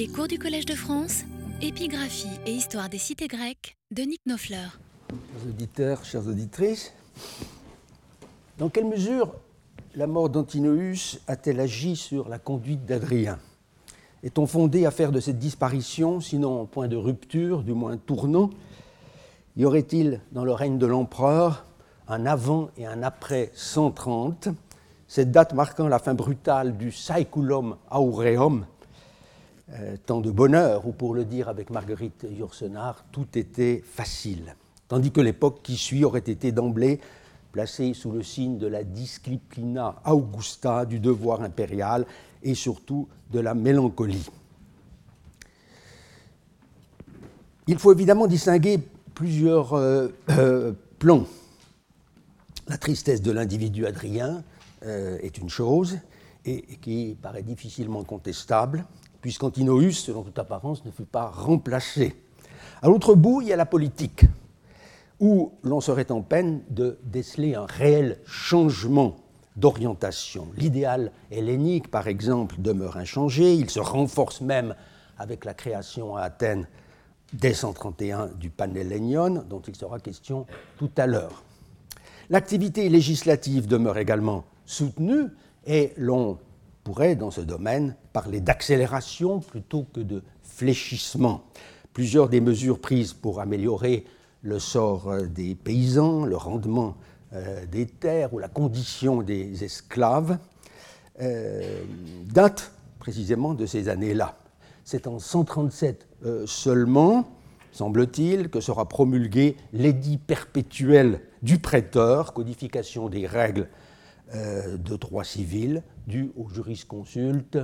Les cours du Collège de France, épigraphie et histoire des cités grecques de Nick Nofleur. Chers auditeurs, chères auditrices, dans quelle mesure la mort d'Antinoüs a-t-elle agi sur la conduite d'Adrien? Est-on fondé à faire de cette disparition, sinon point de rupture, du moins tournant? Y aurait-il dans le règne de l'empereur un avant et un après 130, cette date marquant la fin brutale du Saeculum Aureum, euh, tant de bonheur, ou pour le dire avec Marguerite Yourcenar, tout était facile. Tandis que l'époque qui suit aurait été d'emblée placée sous le signe de la disciplina augusta, du devoir impérial et surtout de la mélancolie. Il faut évidemment distinguer plusieurs euh, euh, plans. La tristesse de l'individu Adrien est une chose et qui paraît difficilement contestable puisqu'Antinoüs, selon toute apparence, ne fut pas remplacé. À l'autre bout, il y a la politique, où l'on serait en peine de déceler un réel changement d'orientation. L'idéal hellénique, par exemple, demeure inchangé, il se renforce même avec la création à Athènes dès 131 du Panhellénion, dont il sera question tout à l'heure. L'activité législative demeure également soutenue et l'on pourrait, dans ce domaine, parler d'accélération plutôt que de fléchissement. Plusieurs des mesures prises pour améliorer le sort euh, des paysans, le rendement euh, des terres ou la condition des esclaves euh, datent précisément de ces années-là. C'est en 137 seulement, semble-t-il, que sera promulgué l'édit perpétuel du prêteur, codification des règles de droit civil, dû au jurisconsulte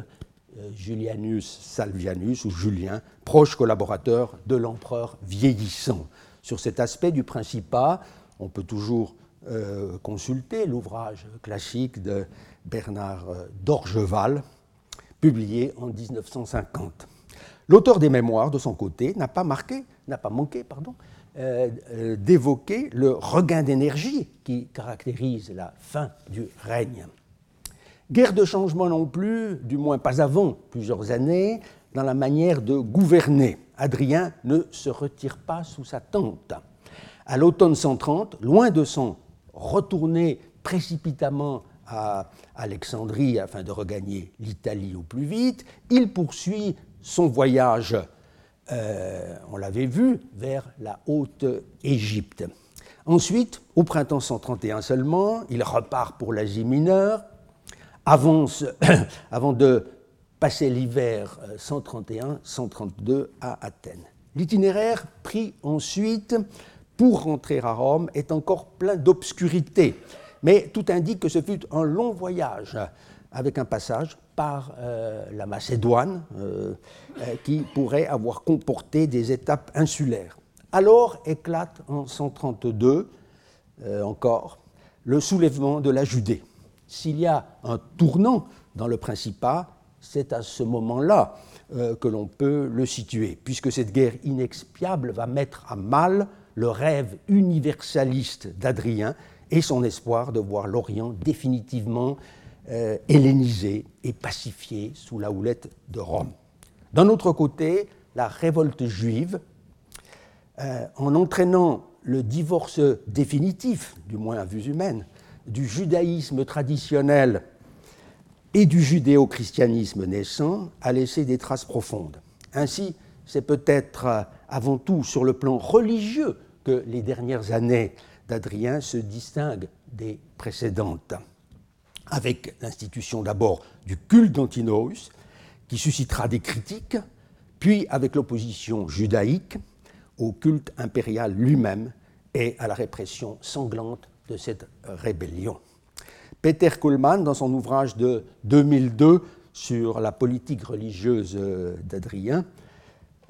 Julianus Salvianus ou Julien, proche collaborateur de l'empereur vieillissant. Sur cet aspect du Principat, on peut toujours euh, consulter l'ouvrage classique de Bernard euh, d'Orgeval, publié en 1950. L'auteur des mémoires, de son côté, n'a pas manqué, d'évoquer le regain d'énergie qui caractérise la fin du règne. Guerre de changement non plus, du moins pas avant plusieurs années, dans la manière de gouverner. Adrien ne se retire pas sous sa tente. À l'automne 130, loin de s'en retourner précipitamment à Alexandrie afin de regagner l'Italie au plus vite, il poursuit son voyage, euh, on l'avait vu, vers la Haute-Égypte. Ensuite, au printemps 131 seulement, il repart pour l'Asie mineure, avance, avant de passer l'hiver 131-132 euh, à Athènes. L'itinéraire pris ensuite pour rentrer à Rome est encore plein d'obscurité, mais tout indique que ce fut un long voyage avec un passage par euh, la Macédoine euh, qui pourrait avoir comporté des étapes insulaires. Alors éclate en 132 encore le soulèvement de la Judée s'il y a un tournant dans le Principat, c'est à ce moment-là euh, que l'on peut le situer, puisque cette guerre inexpiable va mettre à mal le rêve universaliste d'Adrien et son espoir de voir l'Orient définitivement euh, hellénisé et pacifié sous la houlette de Rome. D'un autre côté, la révolte juive, euh, en entraînant le divorce définitif, du moins à vue humaine, du judaïsme traditionnel et du judéo-christianisme naissant a laissé des traces profondes. Ainsi, c'est peut-être euh, avant tout sur le plan religieux que les dernières années d'Adrien se distinguent des précédentes, avec l'institution d'abord du culte d'Antinoüs, qui suscitera des critiques, puis avec l'opposition judaïque au culte impérial lui-même et à la répression sanglante de cette rébellion. Peter Kuhlmann, dans son ouvrage de 2002 sur la politique religieuse euh, d'Adrien,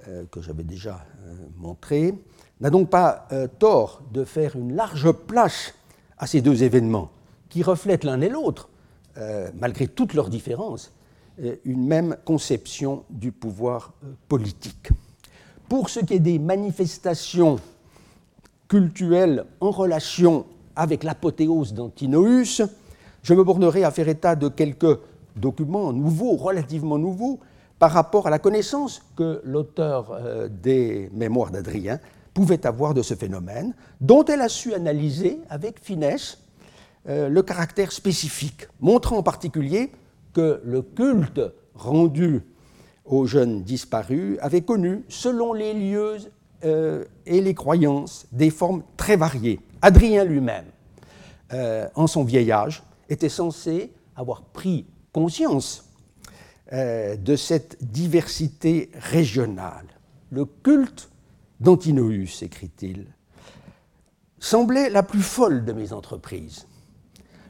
euh, que j'avais déjà euh, montré, n'a donc pas tort de faire une large place à ces deux événements, qui reflètent l'un et l'autre, malgré toutes leurs différences, une même conception du pouvoir politique. Pour ce qui est des manifestations cultuelles en relation avec l'apothéose d'Antinoüs, je me bornerai à faire état de quelques documents nouveaux, relativement nouveaux, par rapport à la connaissance que l'auteur euh, des Mémoires d'Adrien pouvait avoir de ce phénomène, dont elle a su analyser avec finesse euh, le caractère spécifique, montrant en particulier que le culte rendu aux jeunes disparus avait connu, selon les lieux euh, et les croyances, des formes très variées. Adrien lui-même, en son vieil âge, était censé avoir pris conscience euh, de cette diversité régionale. Le culte d'Antinoüs, écrit-il, semblait la plus folle de mes entreprises.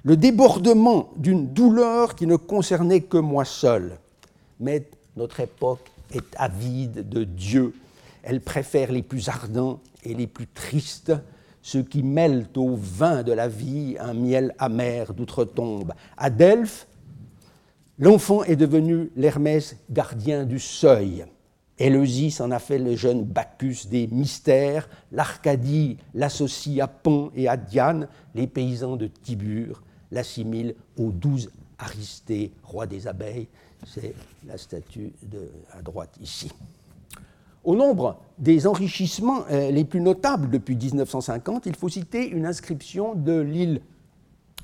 Le débordement d'une douleur qui ne concernait que moi seul. Mais notre époque est avide de Dieu. Elle préfère les plus ardents et les plus tristes, ceux qui mêlent au vin de la vie un miel amer d'outre-tombe. À Delphes, L'enfant est devenu l'Hermès gardien du seuil. Éleusis en a fait le jeune Bacchus des mystères. L'Arcadie l'associe à Pan et à Diane. Les paysans de Tibur l'assimilent aux douze Aristées, roi des abeilles. C'est la statue à droite ici. Au nombre des enrichissements euh, les plus notables depuis 1950, il faut citer une inscription de l'île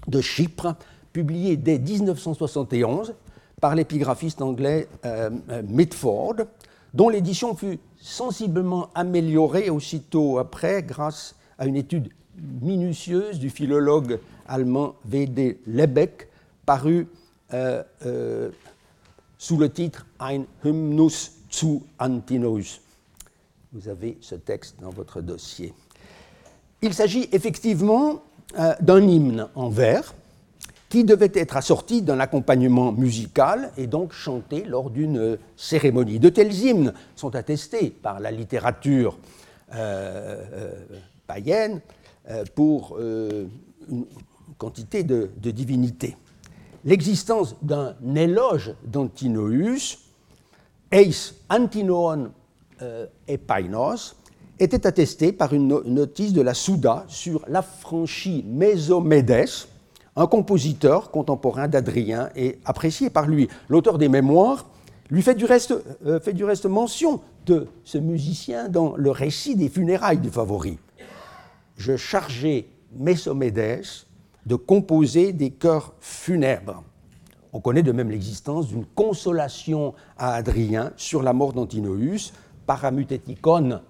de Chypre publié dès 1971 par l'épigraphiste anglais euh, euh, Mitford, dont l'édition fut sensiblement améliorée aussitôt après grâce à une étude minutieuse du philologue allemand W.D. Lebeck, paru euh, sous le titre Ein Hymnus zu Antinous. Vous avez ce texte dans votre dossier. Il s'agit effectivement d'un hymne en vers qui devait être assorti d'un accompagnement musical et donc chanté lors d'une cérémonie. De tels hymnes sont attestés par la littérature euh, euh, païenne euh, pour une quantité de, divinités. L'existence d'un éloge d'Antinoüs, Eis Antinoon Epainos, était attestée par une notice de la Souda sur l'affranchi Mésomédès, un compositeur contemporain d'Adrien et apprécié par lui. L'auteur des mémoires lui fait du, reste, euh, fait du reste mention de ce musicien dans le récit des funérailles du favori. Je chargeais Messomédès de composer des chœurs funèbres. On connaît de même l'existence d'une consolation à Adrien sur la mort d'Antinoüs, paramutetikon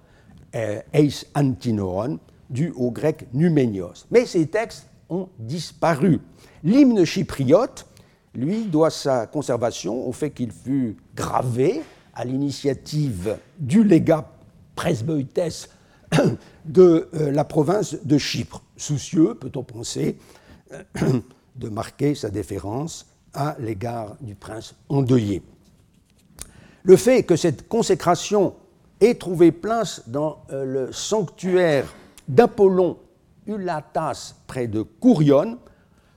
euh, eis antinoon, dû au grec numénios. Mais ces textes ont disparu. L'hymne chypriote, lui, doit sa conservation au fait qu'il fut gravé à l'initiative du légat presbytès de euh, la province de Chypre, soucieux, peut-on penser, de marquer sa déférence à l'égard du prince endeuillé. Le fait que cette consécration ait trouvé place dans euh, le sanctuaire d'Apollon Ulatas près de Kourion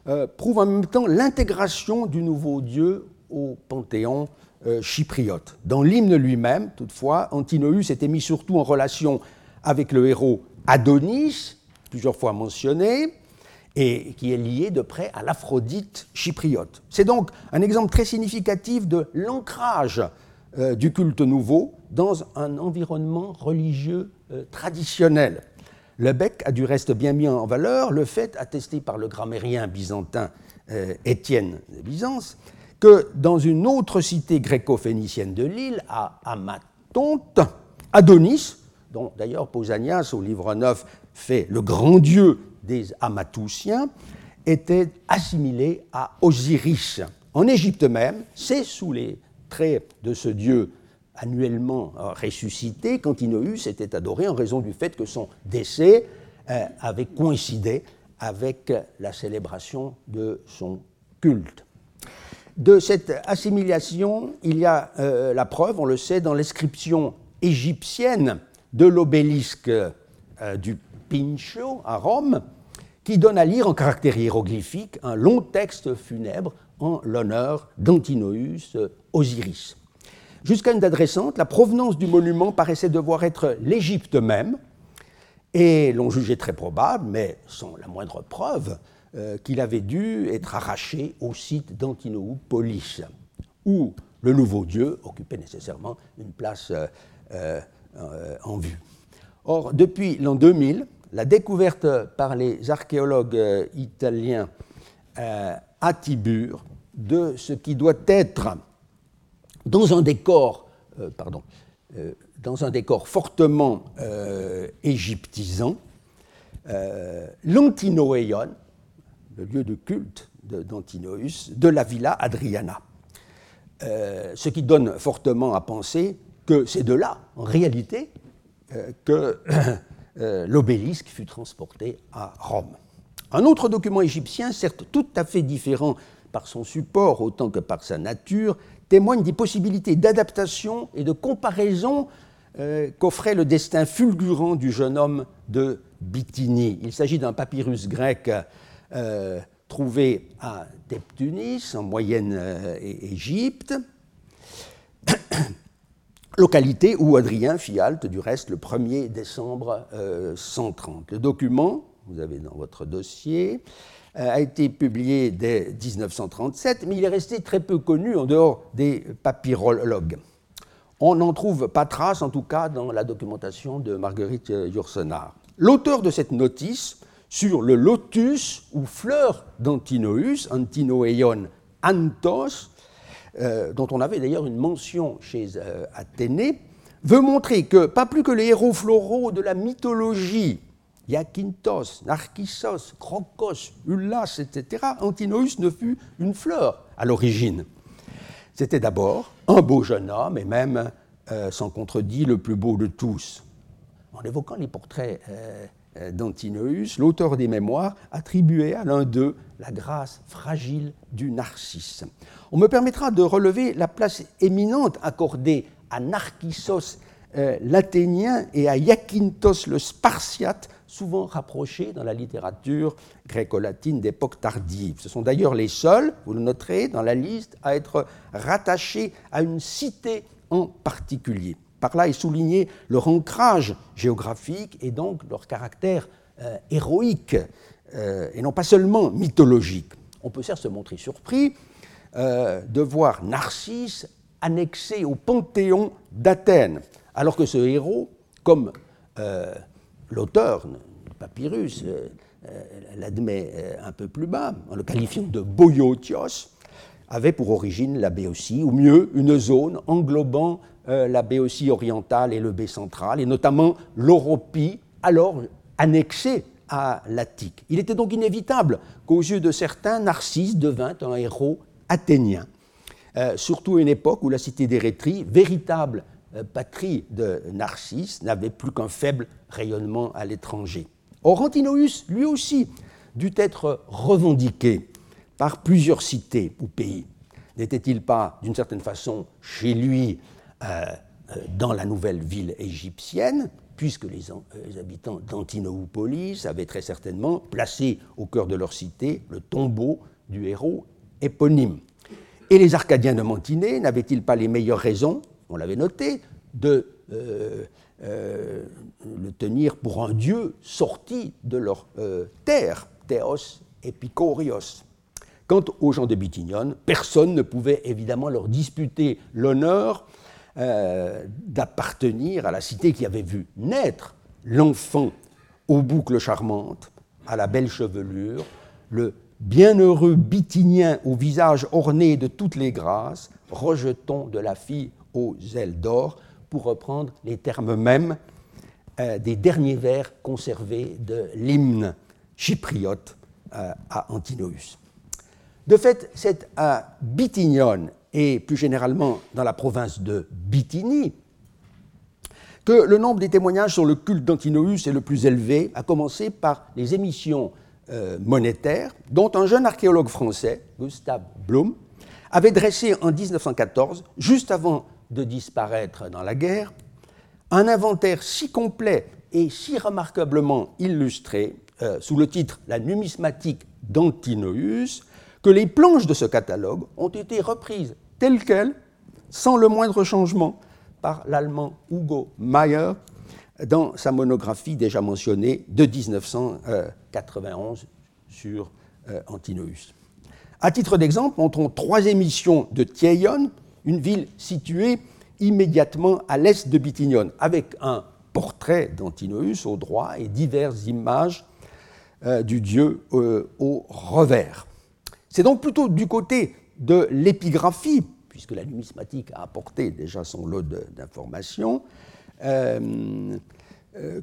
euh, prouve en même temps l'intégration du nouveau dieu au panthéon euh, chypriote. Dans l'hymne lui-même, toutefois, Antinoüs était mis surtout en relation avec le héros Adonis, plusieurs fois mentionné, et qui est lié de près à l'Aphrodite chypriote. C'est donc un exemple très significatif de l'ancrage euh, du culte nouveau dans un environnement religieux traditionnel. Lebec a du reste bien mis en valeur le fait, attesté par le grammairien byzantin euh, Étienne de Byzance, que dans une autre cité gréco-phénicienne de l'île, à Amatonte, Adonis, dont d'ailleurs Pausanias au livre 9 fait le grand dieu des Amatousiens, était assimilé à Osiris. En Égypte même, c'est sous les de ce dieu annuellement euh, ressuscité, Cantinoüs était adoré en raison du fait que son décès euh, avait coïncidé avec la célébration de son culte. De cette assimilation, il y a euh, la preuve, on le sait, dans l'inscription égyptienne de l'obélisque du Pincho à Rome, qui donne à lire en caractère hiéroglyphique un long texte funèbre en l'honneur d'Antinoüs Osiris. Jusqu'à une date récente, la provenance du monument paraissait devoir être l'Égypte même, et l'on jugeait très probable, mais sans la moindre preuve, euh, qu'il avait dû être arraché au site d'Antinoopolis, où le nouveau dieu occupait nécessairement une place en vue. Or, depuis l'an 2000, la découverte par les archéologues italiens à Tibur de ce qui doit être dans un décor, pardon, dans un décor fortement égyptisant, l'Antinoéon, le lieu de culte d'Antinoüs, de la villa Adriana. Euh, ce qui donne fortement à penser que c'est de là, en réalité, euh, que euh, l'obélisque fut transporté à Rome. Un autre document égyptien, certes tout à fait différent par son support autant que par sa nature, témoigne des possibilités d'adaptation et de comparaison qu'offrait le destin fulgurant du jeune homme de Bithynie. Il s'agit d'un papyrus grec trouvé à Teptunis, en moyenne euh, Égypte, localité où Adrien fit halte, du reste, le 1er décembre 130. Euh, le document, vous avez dans votre dossier, euh, a été publié dès 1937, mais il est resté très peu connu en dehors des papyrologues. On n'en trouve pas trace, en tout cas, dans la documentation de Marguerite Yourcenar. L'auteur de cette notice sur le lotus ou fleur d'Antinoüs, Antinoeion Antos, euh, dont on avait d'ailleurs une mention chez euh, Athénée, veut montrer que, pas plus que les héros floraux de la mythologie, Iakintos, Narcissos, Crocos, Ullas, etc., Antinoüs ne fut une fleur à l'origine. C'était d'abord un beau jeune homme, et même, euh, sans contredit, le plus beau de tous. En évoquant les portraits euh, d'Antinoüs, l'auteur des mémoires attribuait à l'un d'eux la grâce fragile du narcisse. On me permettra de relever la place éminente accordée à Narcissos euh, l'Athénien et à Iakintos le Spartiate, souvent rapprochés dans la littérature gréco-latine d'époque tardive. Ce sont d'ailleurs les seuls, vous le noterez dans la liste, à être rattachés à une cité en particulier. Par là est souligné leur ancrage géographique et donc leur caractère euh, héroïque euh, et non pas seulement mythologique. On peut certes se montrer surpris euh, de voir Narcisse annexé au panthéon d'Athènes, alors que ce héros, comme l'auteur papyrus l'admet un peu plus bas, en le qualifiant de Boyotios, avait pour origine la Béotie, ou mieux une zone englobant euh, la Béotie orientale et le B central, et notamment l'Europie, alors annexée à l'Attique. Il était donc inévitable qu'aux yeux de certains, Narcisse devint un héros athénien, euh, surtout à une époque où la cité d'Érétrie, véritable euh, patrie de Narcisse, n'avait plus qu'un faible rayonnement à l'étranger. Or, Antinoüs, lui aussi, dut être revendiqué par plusieurs cités ou pays. N'était-il pas, d'une certaine façon, chez lui euh, euh, dans la nouvelle ville égyptienne, puisque les, euh, habitants d'Antinoopolis avaient très certainement placé au cœur de leur cité le tombeau du héros éponyme. Et les Arcadiens de Mantinée n'avaient-ils pas les meilleures raisons, on l'avait noté, de le tenir pour un dieu sorti de leur terre, Théos Epikorios Quant aux gens de Bithynion, personne ne pouvait évidemment leur disputer l'honneur euh, d'appartenir à la cité qui avait vu naître l'enfant aux boucles charmantes, à la belle chevelure, le bienheureux Bithynien au visage orné de toutes les grâces, rejeton de la fille aux ailes d'or, pour reprendre les termes mêmes euh, des derniers vers conservés de l'hymne chypriote euh, à Antinoüs. De fait, c'est à Bithynion et plus généralement dans la province de Bithynie, que le nombre des témoignages sur le culte d'Antinoüs est le plus élevé, à commencer par les émissions euh, monétaires, dont un jeune archéologue français, Gustave Blum, avait dressé en 1914, juste avant de disparaître dans la guerre, un inventaire si complet et si remarquablement illustré, euh, sous le titre La numismatique d'Antinoüs, que les planches de ce catalogue ont été reprises tel quel, sans le moindre changement, par l'allemand Hugo Mayer dans sa monographie déjà mentionnée de 1991 sur euh, Antinoüs. À titre d'exemple, montrons trois émissions de Thieion, une ville située immédiatement à l'est de Bithynion, avec un portrait d'Antinoüs au droit et diverses images euh, du dieu euh, au revers. C'est donc plutôt du côté de l'épigraphie, puisque la numismatique a apporté déjà son lot d'informations, euh,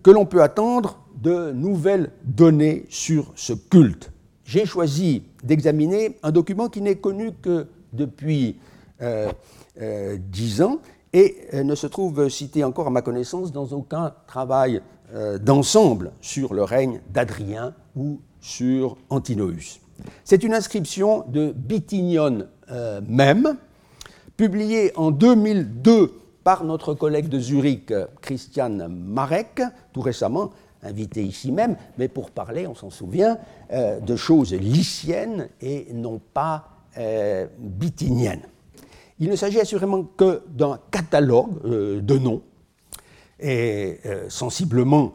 que l'on peut attendre de nouvelles données sur ce culte. J'ai choisi d'examiner un document qui n'est connu que depuis dix ans et ne se trouve cité encore à ma connaissance dans aucun travail d'ensemble sur le règne d'Adrien ou sur Antinoüs. C'est une inscription de Bithynion euh, même, publiée en 2002 par notre collègue de Zurich, Christian Marek, tout récemment invité ici même, mais pour parler, on s'en souvient, euh, de choses lyciennes et non pas euh, bithyniennes. Il ne s'agit assurément que d'un catalogue de noms, et sensiblement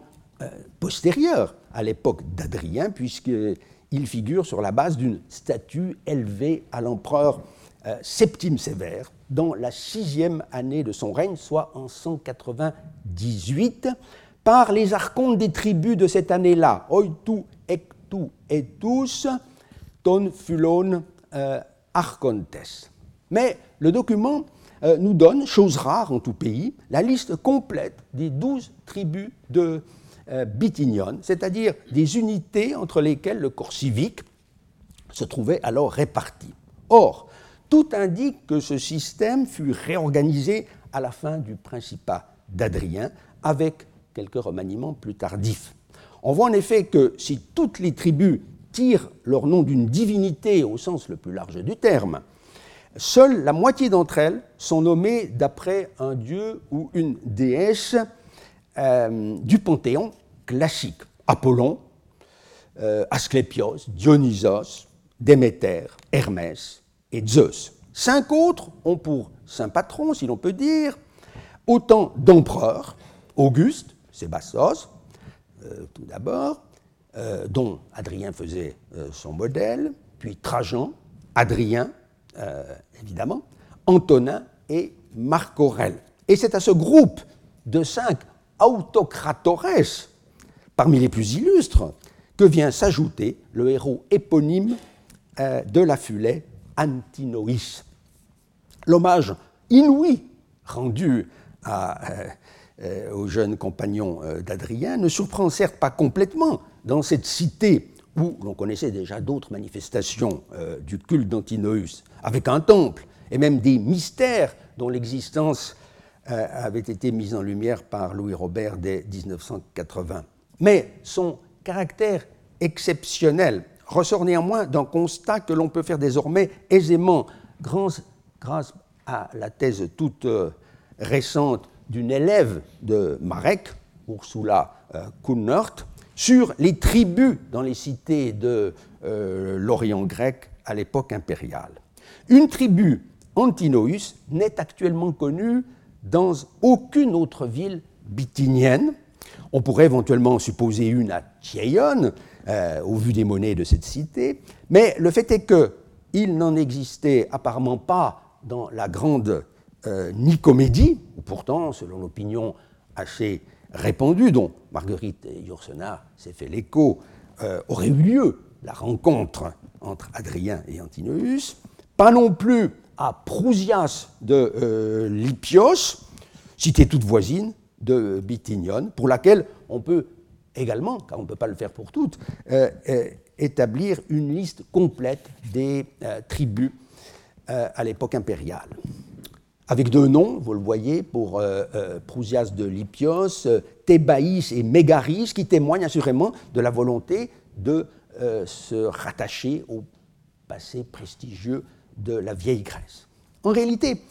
postérieur à l'époque d'Adrien, puisqu'il figure sur la base d'une statue élevée à l'empereur euh, Septime Sévère dans la sixième année de son règne, soit en 198, par les archontes des tribus de cette année-là, Oitu, Ectu et tous, ton fulon euh, archontes. Mais le document euh, nous donne, chose rare en tout pays, la liste complète des douze tribus de euh, c'est-à-dire des unités entre lesquelles le corps civique se trouvait alors réparti. Or, tout indique que ce système fut réorganisé à la fin du principat d'Adrien, avec quelques remaniements plus tardifs. On voit en effet que si toutes les tribus tirent leur nom d'une divinité au sens le plus large du terme, seule la moitié d'entre elles sont nommées d'après un dieu ou une déesse euh, du panthéon classique. Apollon, euh, Asclépios, Dionysos, Déméter, Hermès et Zeus. Cinq autres ont pour saint patron, si l'on peut dire, autant d'empereurs, Auguste, Sébastos, euh, tout d'abord, dont Adrien faisait son modèle, puis Trajan, Adrien, évidemment, Antonin et Marc Aurèle. Et c'est à ce groupe de cinq autocratores, parmi les plus illustres, que vient s'ajouter le héros éponyme euh, de la Fulée, Antinoïs. L'hommage inouï rendu euh, euh, au jeune compagnon d'Adrien ne surprend certes pas complètement dans cette cité où l'on connaissait déjà d'autres manifestations du culte d'Antinoïs, avec un temple et même des mystères dont l'existence euh, avait été mise en lumière par Louis Robert dès 1980. Mais son caractère exceptionnel ressort néanmoins d'un constat que l'on peut faire désormais aisément grâce, à la thèse toute euh, récente d'une élève de Marek, Ursula euh, Kuhnert, sur les tribus dans les cités de l'Orient grec à l'époque impériale. Une tribu, Antinoïs, n'est actuellement connue dans aucune autre ville bithynienne. On pourrait éventuellement supposer une à Thiaïon, euh, au vu des monnaies de cette cité, mais le fait est qu'il n'en existait apparemment pas dans la grande euh, Nicomédie, où pourtant, selon l'opinion assez répandue, dont Marguerite Yourcenar s'est fait l'écho, euh, aurait eu lieu la rencontre entre Adrien et Antinoüs, pas non plus à Prousias de euh, Lipios, cité toute voisine de Bithynion, pour laquelle on peut également, car on ne peut pas le faire pour toutes, euh, établir une liste complète des tribus à l'époque impériale. Avec deux noms, vous le voyez, pour Prousias de Lipios, Thébaïs et Mégaris, qui témoignent assurément de la volonté de se rattacher au passé prestigieux de la vieille Grèce. En réalité,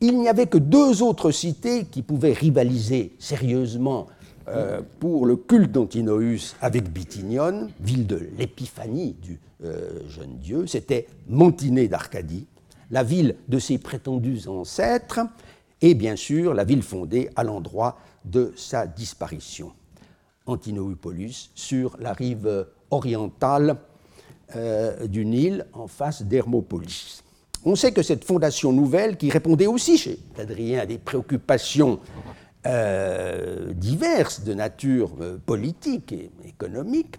il n'y avait que deux autres cités qui pouvaient rivaliser sérieusement euh, pour le culte d'Antinoüs avec Bithynion, ville de l'épiphanie du euh, jeune dieu, c'était Mantinée d'Arcadie, la ville de ses prétendus ancêtres, et bien sûr la ville fondée à l'endroit de sa disparition, Antinoüpolis, sur la rive orientale euh, du Nil, en face d'Hermopolis. On sait que cette fondation nouvelle, qui répondait aussi chez Adrien à des préoccupations euh, diverses de nature euh, politique et économique,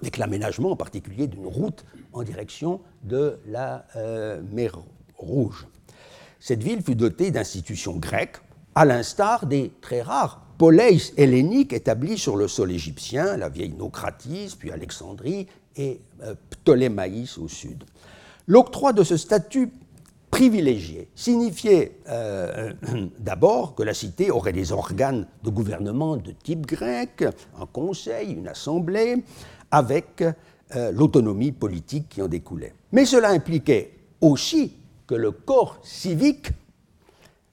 avec l'aménagement en particulier d'une route en direction de la euh, mer Rouge. Cette ville fut dotée d'institutions grecques, à l'instar des très rares poleis helléniques établis sur le sol égyptien, la vieille Nocratis, puis Alexandrie et Ptolémaïs au sud. L'octroi de ce statut privilégié signifiait euh, d'abord que la cité aurait des organes de gouvernement de type grec, un conseil, une assemblée, avec euh, l'autonomie politique qui en découlait. Mais cela impliquait aussi que le corps civique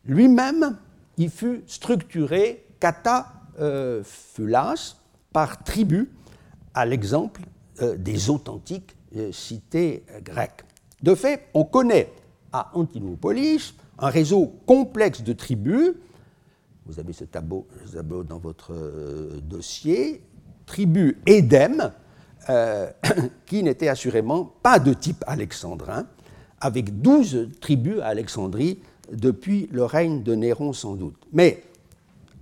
lui-même y fut structuré kata euh, par tribu, à l'exemple des authentiques cités grecques. De fait, on connaît à Antinopolis un réseau complexe de tribus. Vous avez ce tableau, dans votre euh, dossier. Tribus Édem, euh, qui n'étaient assurément pas de type alexandrin, avec douze tribus à Alexandrie depuis le règne de Néron sans doute. Mais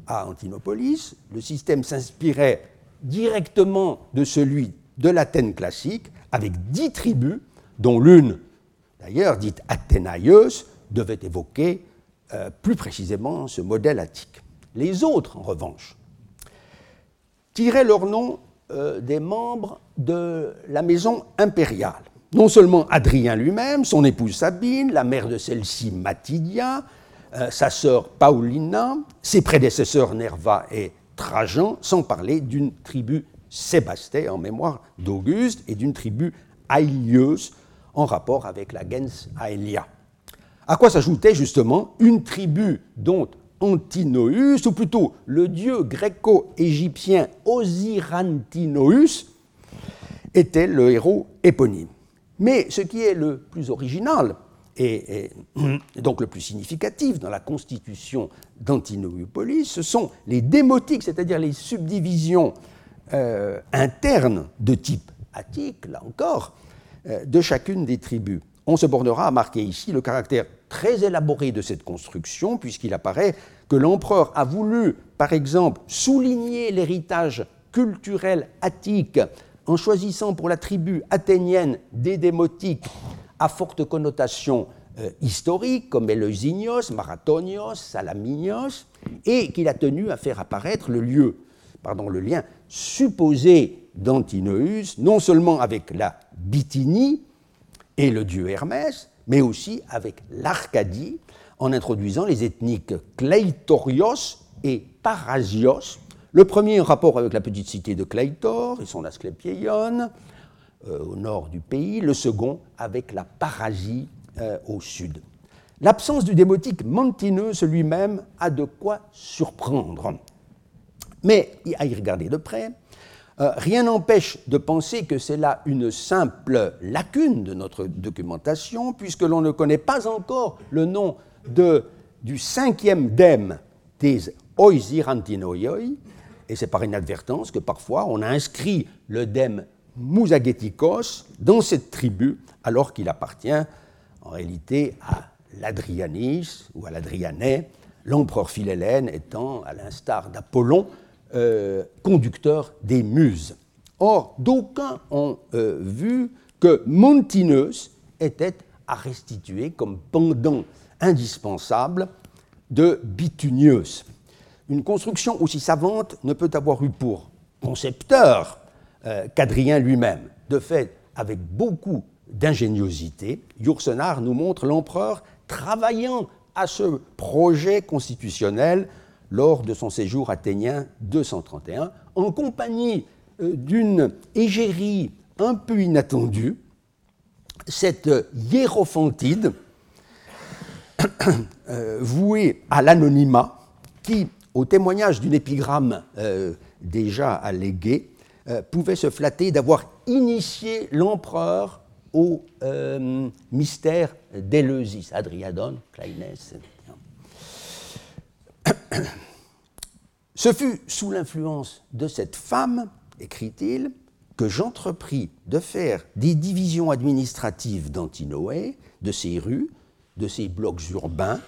à Antinopolis, le système s'inspirait directement de celui de l'Athènes classique, avec dix tribus, dont l'une d'ailleurs dite Athénaïeuse, devait évoquer euh, plus précisément ce modèle attique. Les autres, en revanche, tiraient leur nom euh, des membres de la maison impériale. Non seulement Adrien lui-même, son épouse Sabine, la mère de celle-ci Matidia, euh, sa sœur Paulina, ses prédécesseurs Nerva et Trajan, sans parler d'une tribu Sébasté en mémoire d'Auguste et d'une tribu Aïlieuse en rapport avec la gens Aelia. À quoi s'ajoutait justement une tribu dont Antinoüs, ou plutôt le dieu gréco-égyptien Osirantinoüs, était le héros éponyme. Mais ce qui est le plus original et, donc le plus significatif dans la constitution d'Antinoüpolis, ce sont les démotiques, c'est-à-dire les subdivisions euh, internes de type attique, là encore, euh, de chacune des tribus. On se bornera à marquer ici le caractère très élaboré de cette construction, puisqu'il apparaît que l'empereur a voulu, par exemple, souligner l'héritage culturel attique en choisissant pour la tribu athénienne des démotiques à forte connotation euh, historique, comme Eleusinios, Marathonios, Salaminios, et qu'il a tenu à faire apparaître le lien supposé d'Antinoüs, non seulement avec la Bithynie et le dieu Hermès, mais aussi avec l'Arcadie, en introduisant les ethniques Kleitorios et Parasios, le premier en rapport avec la petite cité de Kleitor et son Asclépieion, euh, au nord du pays, le second avec la Parasie euh, au sud. L'absence du démotique Montineuse lui-même a de quoi surprendre. Mais à y regarder de près, euh, rien n'empêche de penser que c'est là une simple lacune de notre documentation, puisque l'on ne connaît pas encore le nom du cinquième dème des Oisirantinoioi, et c'est par inadvertance que parfois on a inscrit le dème Musagetikos dans cette tribu, alors qu'il appartient en réalité à l'Adrianis ou à l'Adrianais, l'empereur Philhellène étant, à l'instar d'Apollon, euh, conducteur des muses. Or, d'aucuns ont euh, vu que Montineus était à restituer comme pendant indispensable de Bitunius. Une construction aussi savante ne peut avoir eu pour concepteur euh, qu'Adrien lui-même. De fait, avec beaucoup d'ingéniosité, Yourcenar nous montre l'empereur travaillant à ce projet constitutionnel lors de son séjour athénien 231, en compagnie euh, d'une égérie un peu inattendue, cette hiérophantide euh, vouée à l'anonymat, qui, au témoignage d'une épigramme euh, déjà alléguée, pouvait se flatter d'avoir initié l'empereur au mystère d'Éleusis, Adriadon, Kleines, Ce fut sous l'influence de cette femme, écrit-il, que j'entrepris de faire des divisions administratives d'Antinoé, de ses rues, de ses blocs urbains,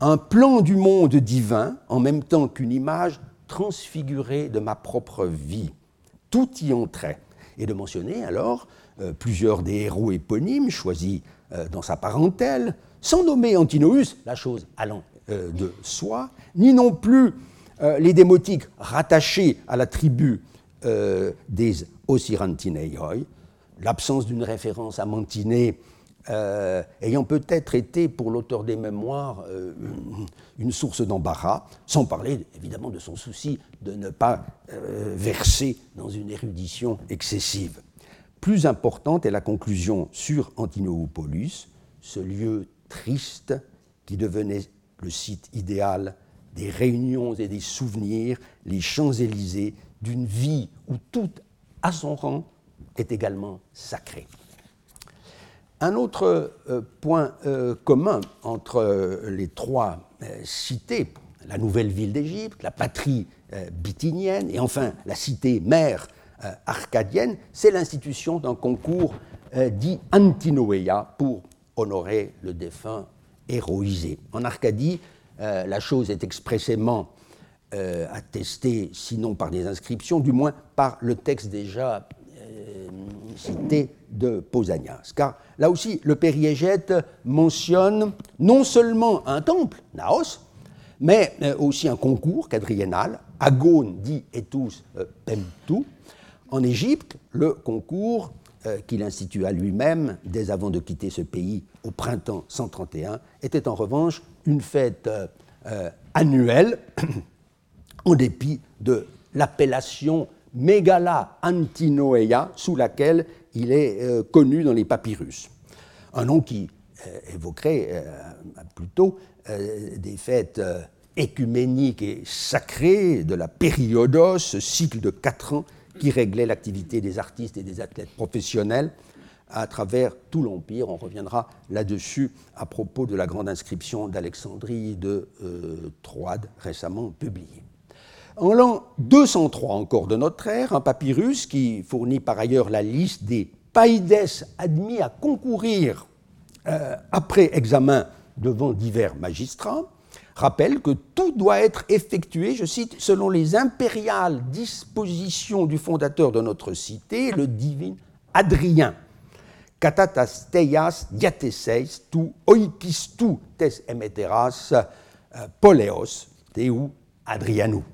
un plan du monde divin en même temps qu'une image transfigurée de ma propre vie. Tout y entrait. Et de mentionner alors euh, plusieurs des héros éponymes choisis euh, dans sa parentèle, sans nommer Antinoüs, la chose allant euh, de soi, ni non plus les démotiques rattachés à la tribu des Osirantineioi, l'absence d'une référence à Mantiné euh, ayant peut-être été pour l'auteur des mémoires euh, une source d'embarras, sans parler évidemment de son souci de ne pas euh, verser dans une érudition excessive. Plus importante est la conclusion sur Antinoopolis, ce lieu triste qui devenait le site idéal des réunions et des souvenirs, les Champs-Élysées, d'une vie où tout à son rang est également sacré. Un autre euh, point euh, commun entre euh, les trois cités, la nouvelle ville d'Égypte, la patrie bithynienne et enfin la cité mère arcadienne, c'est l'institution d'un concours dit Antinoéa pour honorer le défunt héroïsé. En Arcadie, la chose est expressément attestée, sinon par des inscriptions, du moins par le texte déjà cité de Pausanias. Car là aussi, le périégète mentionne non seulement un temple, Naos, mais euh, aussi un concours quadriennal, Agone dit etus euh, pemtu. En Égypte, le concours euh, qu'il institua lui-même dès avant de quitter ce pays au printemps 131 était en revanche une fête annuelle en dépit de l'appellation Megala Antinoeia, sous laquelle il est euh, connu dans les papyrus. Un nom qui euh, évoquerait euh, plutôt des fêtes écuméniques et sacrées de la périodos, ce cycle de quatre ans qui réglait l'activité des artistes et des athlètes professionnels à travers tout l'Empire. On reviendra là-dessus à propos de la grande inscription d'Alexandrie de Troade, récemment publiée. En l'an 203 encore de notre ère, un papyrus qui fournit par ailleurs la liste des païdes admis à concourir euh, après examen devant divers magistrats, rappelle que tout doit être effectué, je cite, selon les impériales dispositions du fondateur de notre cité, le divin Adrien. Katatas teias diateseis tu oipistu tes emeteras euh, poleos teu Adrianou.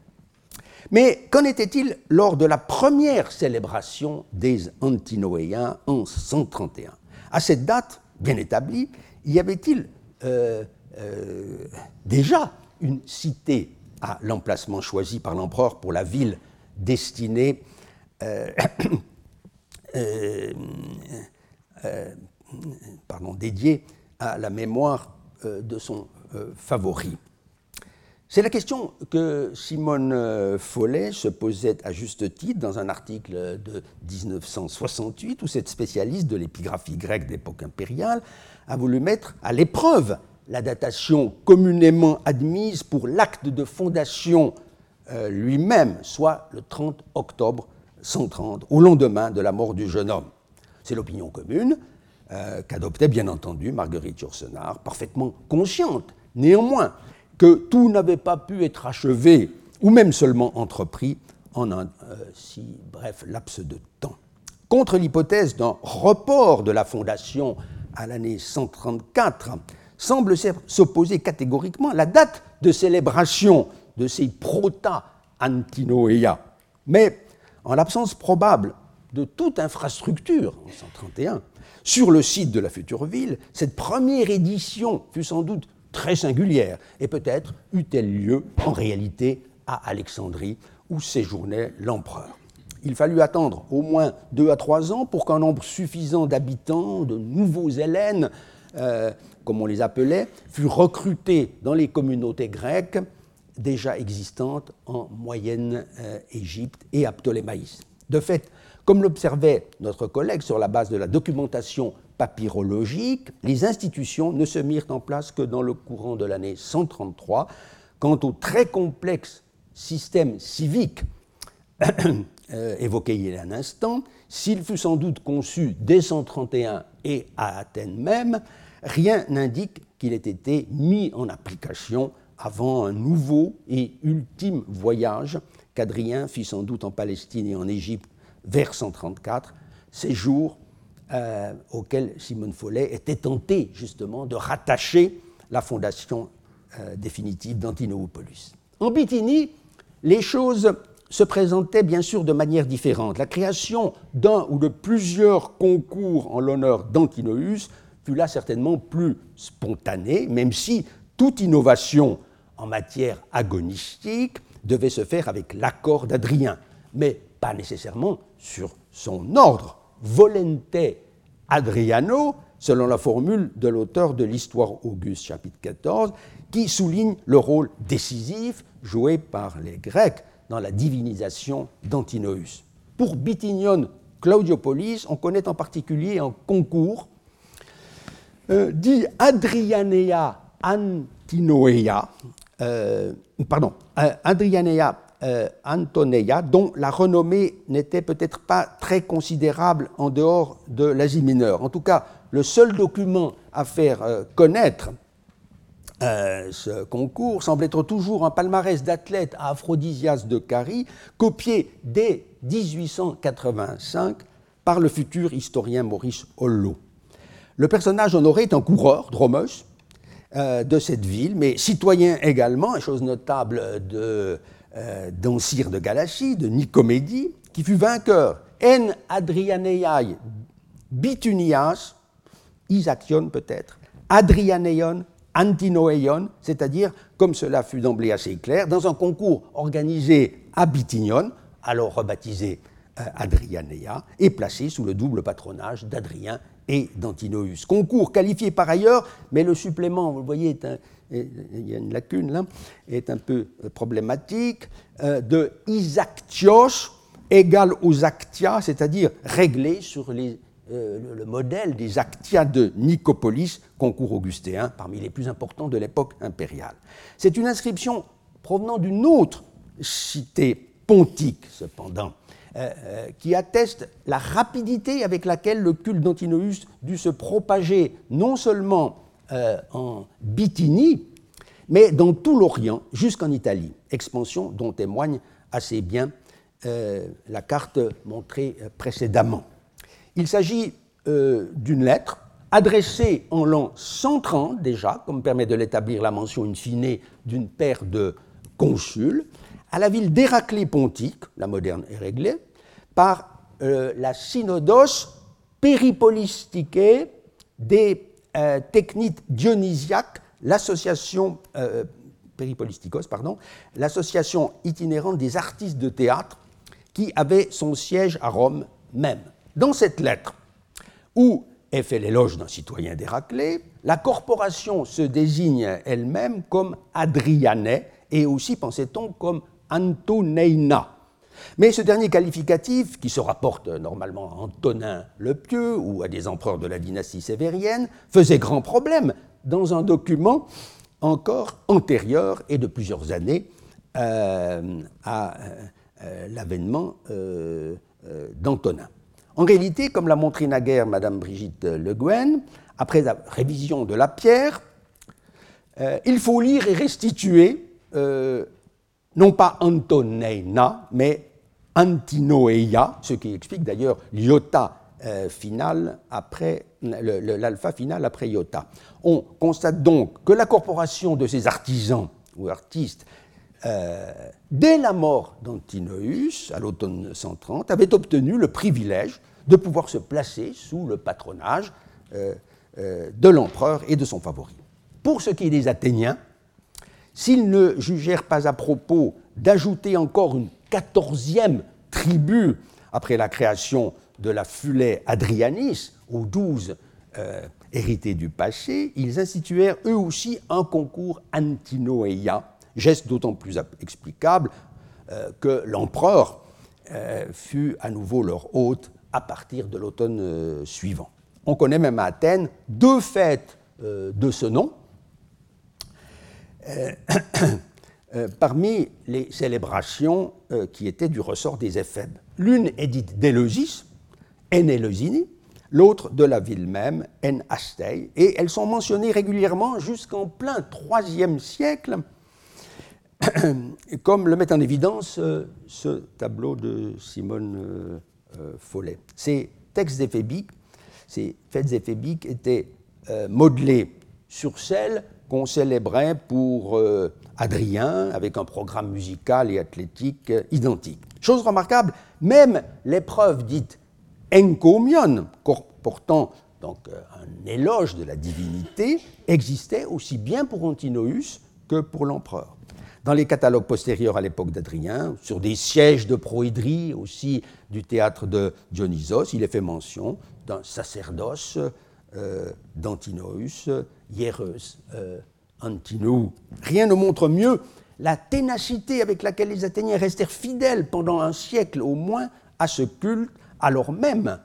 Mais qu'en était-il lors de la première célébration des Antinoéens en 131 À cette date bien établie, y avait-il euh, euh, déjà une cité à l'emplacement choisi par l'empereur pour la ville destinée, euh, pardon, dédiée à la mémoire de son favori? C'est la question que Simone euh, Follet se posait à juste titre dans un article de 1968 où cette spécialiste de l'épigraphie grecque d'époque impériale a voulu mettre à l'épreuve la datation communément admise pour l'acte de fondation euh, lui-même, soit le 30 octobre 130, au lendemain de la mort du jeune homme. C'est l'opinion commune euh, qu'adoptait bien entendu Marguerite Yourcenar, parfaitement consciente néanmoins que tout n'avait pas pu être achevé, ou même seulement entrepris, en un euh, si bref laps de temps. Contre l'hypothèse d'un report de la fondation à l'année 134, semble s'opposer catégoriquement la date de célébration de ces prota antinoéa. Mais en l'absence probable de toute infrastructure en 131, sur le site de la future ville, cette première édition fut sans doute très singulière, et peut-être eut-elle lieu en réalité à Alexandrie, où séjournait l'empereur. Il fallut attendre au moins deux à trois ans pour qu'un nombre suffisant d'habitants, de nouveaux Hélènes, euh, comme on les appelait, fût recruté dans les communautés grecques déjà existantes en moyenne Égypte et à Ptolémaïs. De fait, comme l'observait notre collègue sur la base de la documentation papyrologique, les institutions ne se mirent en place que dans le courant de l'année 133. Quant au très complexe système civique évoqué il y a un instant, s'il fut sans doute conçu dès 131 et à Athènes même, rien n'indique qu'il ait été mis en application avant un nouveau et ultime voyage qu'Adrien fit sans doute en Palestine et en Égypte vers 134, séjour euh, auquel Simone Follet était tenté justement de rattacher la fondation euh, définitive d'Antinopolis. En Bithynie, les choses se présentaient bien sûr de manière différente. La création d'un ou de plusieurs concours en l'honneur d'Antinoüs fut là certainement plus spontanée, même si toute innovation en matière agonistique devait se faire avec l'accord d'Adrien, mais pas nécessairement sur son ordre. Volente Adriano, selon la formule de l'auteur de l'Histoire Auguste, chapitre 14, qui souligne le rôle décisif joué par les Grecs dans la divinisation d'Antinoüs. Pour Bithynion Claudiopolis, on connaît en particulier un concours euh, dit Adrianea Antinoea, euh, pardon, euh, Antoneia, dont la renommée n'était peut-être pas très considérable en dehors de l'Asie mineure. En tout cas, le seul document à faire connaître ce concours semble être toujours un palmarès d'athlètes à Aphrodisias de Carie, copié dès 1885 par le futur historien Maurice Hollo. Le personnage honoré est un coureur, Dromos, euh, de cette ville, mais citoyen également, chose notable de, euh, d'Ancire de Galatie, de Nicomédie, qui fut vainqueur en Adrianeiai Bitunias, Isakion peut-être, Adrianeion, Antinoeion, c'est-à-dire, comme cela fut d'emblée assez clair, dans un concours organisé à Bithynion, alors rebaptisé euh, Adrianeia, et placé sous le double patronage d'Adrien et d'Antinoüs. Concours qualifié par ailleurs, mais le supplément, vous voyez, il y a une lacune là, est un peu euh, problématique, euh, de Isactios égal aux Actia, c'est-à-dire réglé sur les, le, modèle des Actia de Nicopolis, concours augustéen, parmi les plus importants de l'époque impériale. C'est une inscription provenant d'une autre cité pontique, cependant, euh, euh, qui atteste la rapidité avec laquelle le culte d'Antinoüs dut se propager non seulement euh, en Bithynie, mais dans tout l'Orient jusqu'en Italie, expansion dont témoigne assez bien la carte montrée précédemment. Il s'agit d'une lettre adressée en l'an 130 déjà, comme permet de l'établir la mention in fine d'une paire de consuls, à la ville d'Héraclée pontique, la moderne est réglée, par euh, la synodos péripolistique des euh, techniques dionysiaques, l'association euh, pardon, l'association itinérante des artistes de théâtre qui avait son siège à Rome même. Dans cette lettre, où est fait l'éloge d'un citoyen d'Héraclée, la corporation se désigne elle-même comme Adriane et aussi, pensait-on, comme Antoneina. Mais ce dernier qualificatif, qui se rapporte normalement à Antonin le Pieux ou à des empereurs de la dynastie sévérienne, faisait grand problème dans un document encore antérieur et de plusieurs années euh, à euh, l'avènement euh, d'Antonin. En réalité, comme l'a montré naguère Madame Brigitte Le Guen, après la révision de la pierre, il faut lire et restituer non pas Antoneina, mais Antinoeia, ce qui explique d'ailleurs l'iota euh, après l'alpha final après iota. On constate donc que la corporation de ces artisans ou artistes, euh, dès la mort d'Antinoeus, à l'automne 130, avait obtenu le privilège de pouvoir se placer sous le patronage euh, de l'empereur et de son favori. Pour ce qui est des Athéniens, s'ils ne jugèrent pas à propos d'ajouter encore une quatorzième tribu après la création de la Fulée Adrianis aux douze euh, hérités du passé, ils instituèrent eux aussi un concours antinoéia, geste d'autant plus explicable euh, que l'empereur euh, fut à nouveau leur hôte à partir de l'automne suivant. On connaît même à Athènes deux fêtes de ce nom, parmi les célébrations qui étaient du ressort des éphèbes. L'une est dite d'Éleusis, en Eleusini, l'autre de la ville même, en Astei, et elles sont mentionnées régulièrement jusqu'en plein IIIe siècle, comme le met en évidence euh, ce tableau de Simone euh, euh, Follet. Ces textes éphébiques, ces fêtes éphébiques étaient modelés sur celles qu'on célébrait pour Adrien, avec un programme musical et athlétique identique. Chose remarquable, même l'épreuve dite encomion, portant donc euh, un éloge de la divinité, existait aussi bien pour Antinoüs que pour l'empereur. Dans les catalogues postérieurs à l'époque d'Adrien, sur des sièges de proédrie aussi du théâtre de Dionysos, il est fait mention d'un sacerdoce euh, d'Antinoüs, Hiereus euh. Rien ne montre mieux la ténacité avec laquelle les Athéniens restèrent fidèles pendant un siècle au moins à ce culte, alors même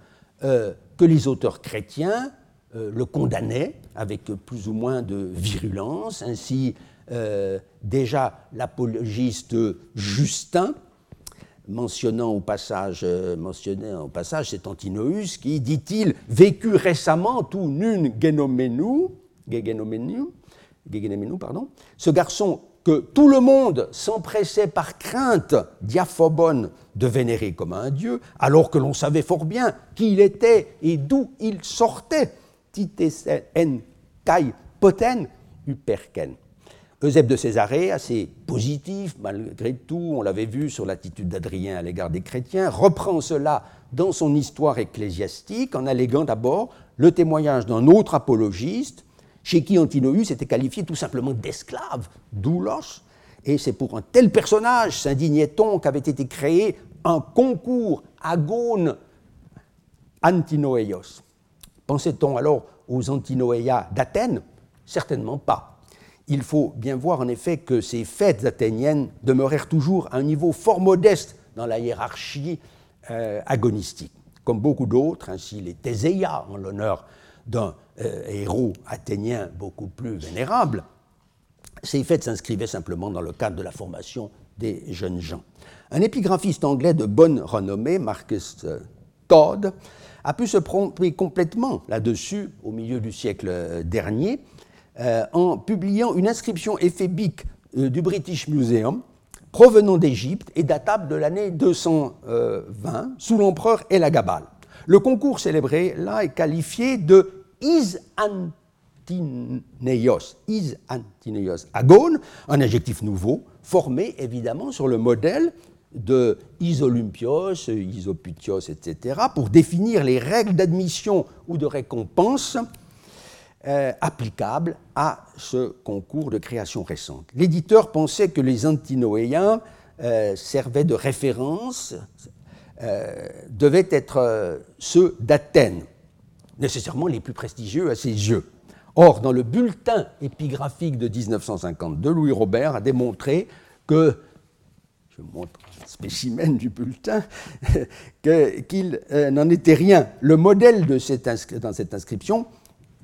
euh, que les auteurs chrétiens euh, le condamnaient avec plus ou moins de virulence. Ainsi, euh, déjà l'apologiste Justin, mentionnant au passage, mentionnant au passage cet Antinoüs qui, dit-il, vécut récemment tout nun genomenu, pardon, ce garçon que tout le monde s'empressait par crainte diaphobone de vénérer comme un dieu, alors que l'on savait fort bien qui il était et d'où il sortait. en kai poten uperken. Eusèbe de Césarée, assez positif malgré tout, on l'avait vu sur l'attitude d'Adrien à l'égard des chrétiens, reprend cela dans son histoire ecclésiastique en alléguant d'abord le témoignage d'un autre apologiste, chez qui Antinoüs était qualifié tout simplement d'esclave, doulos, et c'est pour un tel personnage, s'indignait-on, qu'avait été créé un concours agone antinoeios. Pensait-on alors aux antinoéias d'Athènes? Certainement pas. Il faut bien voir en effet que ces fêtes athéniennes demeurèrent toujours à un niveau fort modeste dans la hiérarchie euh, agonistique. Comme beaucoup d'autres, ainsi les Théséias en l'honneur d'un euh, héros athénien beaucoup plus vénérable, ces fêtes s'inscrivaient simplement dans le cadre de la formation des jeunes gens. Un épigraphiste anglais de bonne renommée, Marcus euh, Todd, a pu se tromper complètement là-dessus au milieu du siècle euh, dernier en publiant une inscription éphébique du British Museum provenant d'Égypte et datable de l'année 220 sous l'empereur Elagabal. Le concours célébré là est qualifié de is antineios, is antineios agone, un adjectif nouveau, formé évidemment sur le modèle de isolympios, isoputios, etc., pour définir les règles d'admission ou de récompense euh, applicables à ce concours de création récente. L'éditeur pensait que les antinoéens euh, servaient de référence, euh, devaient être ceux d'Athènes, nécessairement les plus prestigieux à ses yeux. Or, dans le bulletin épigraphique de 1952, Louis Robert a démontré que, je montre un spécimen du bulletin, qu'il euh, n'en était rien. Le modèle de cette dans cette inscription,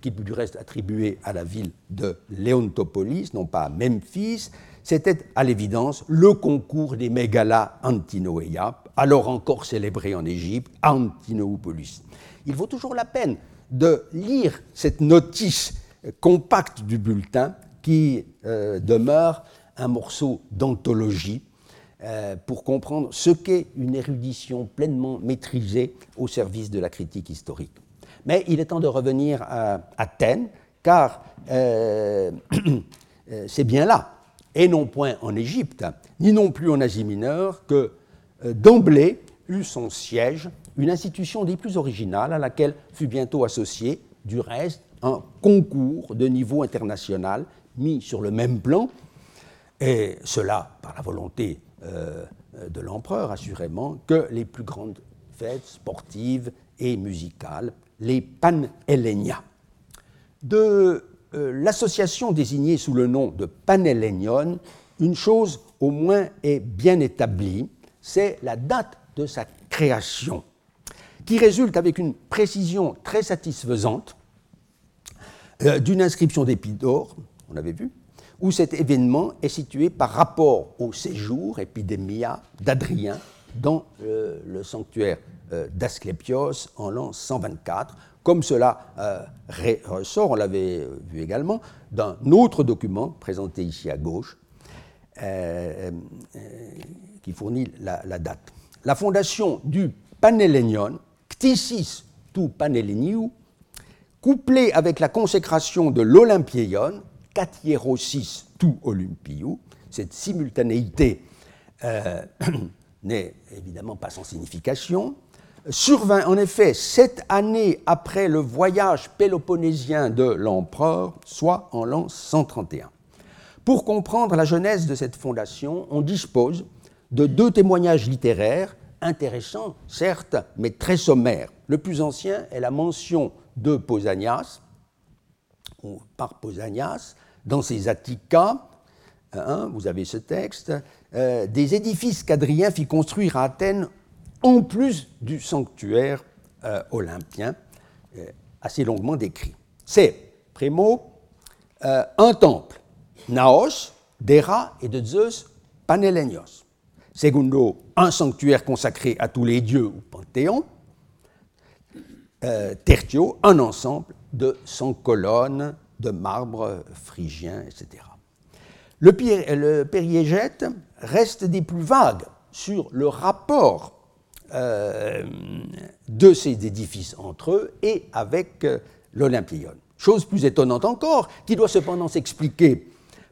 qui du reste attribué à la ville de Léontopolis, non pas à Memphis, c'était à l'évidence le concours des mégalas Antinoéa, alors encore célébré en Égypte, Antinoopolis il vaut toujours la peine de lire cette notice compacte du bulletin qui euh, demeure un morceau d'anthologie euh, pour comprendre ce qu'est une érudition pleinement maîtrisée au service de la critique historique. Mais il est temps de revenir à Athènes, car euh, c'est bien là, et non point en Égypte, ni non plus en Asie mineure, que d'emblée eut son siège une institution des plus originales à laquelle fut bientôt associé, du reste, un concours de niveau international mis sur le même plan, et cela par la volonté euh, de l'empereur, assurément, que les plus grandes fêtes sportives et musicales, les Panhellénia. De euh, l'association désignée sous le nom de Panhellénion, une chose au moins est bien établie, c'est la date de sa création qui résulte avec une précision très satisfaisante euh, d'une inscription d'Épidore, on avait vu, où cet événement est situé par rapport au séjour, épidémia, d'Adrien dans le sanctuaire d'Asclépios en l'an 124, comme cela ressort, on l'avait vu également, d'un autre document présenté ici à gauche, qui fournit la, date. La fondation du Panhellénion, Ctisis tu Panhelleniou, couplée avec la consécration de l'Olympieion, Katierosis tu Olympiou, cette simultanéité euh, n'est évidemment pas sans signification, survint en effet sept années après le voyage péloponnésien de l'empereur, soit en l'an 131. Pour comprendre la genèse de cette fondation, on dispose de deux témoignages littéraires intéressants, certes, mais très sommaires. Le plus ancien est la mention de Pausanias, ou par Pausanias, dans ses Attica, hein, vous avez ce texte, euh, des édifices qu'Adrien fit construire à Athènes en plus du sanctuaire euh, olympien, euh, assez longuement décrit. C'est, primo, un temple, Naos, d'Héra et de Zeus Panhellénios. Segundo, un sanctuaire consacré à tous les dieux ou panthéon. Euh, tertio, un ensemble de 100 colonnes de marbre phrygien, etc. Le, le périégète reste des plus vagues sur le rapport euh, de ces édifices entre eux et avec euh, l'Olympion. Chose plus étonnante encore, qui doit cependant s'expliquer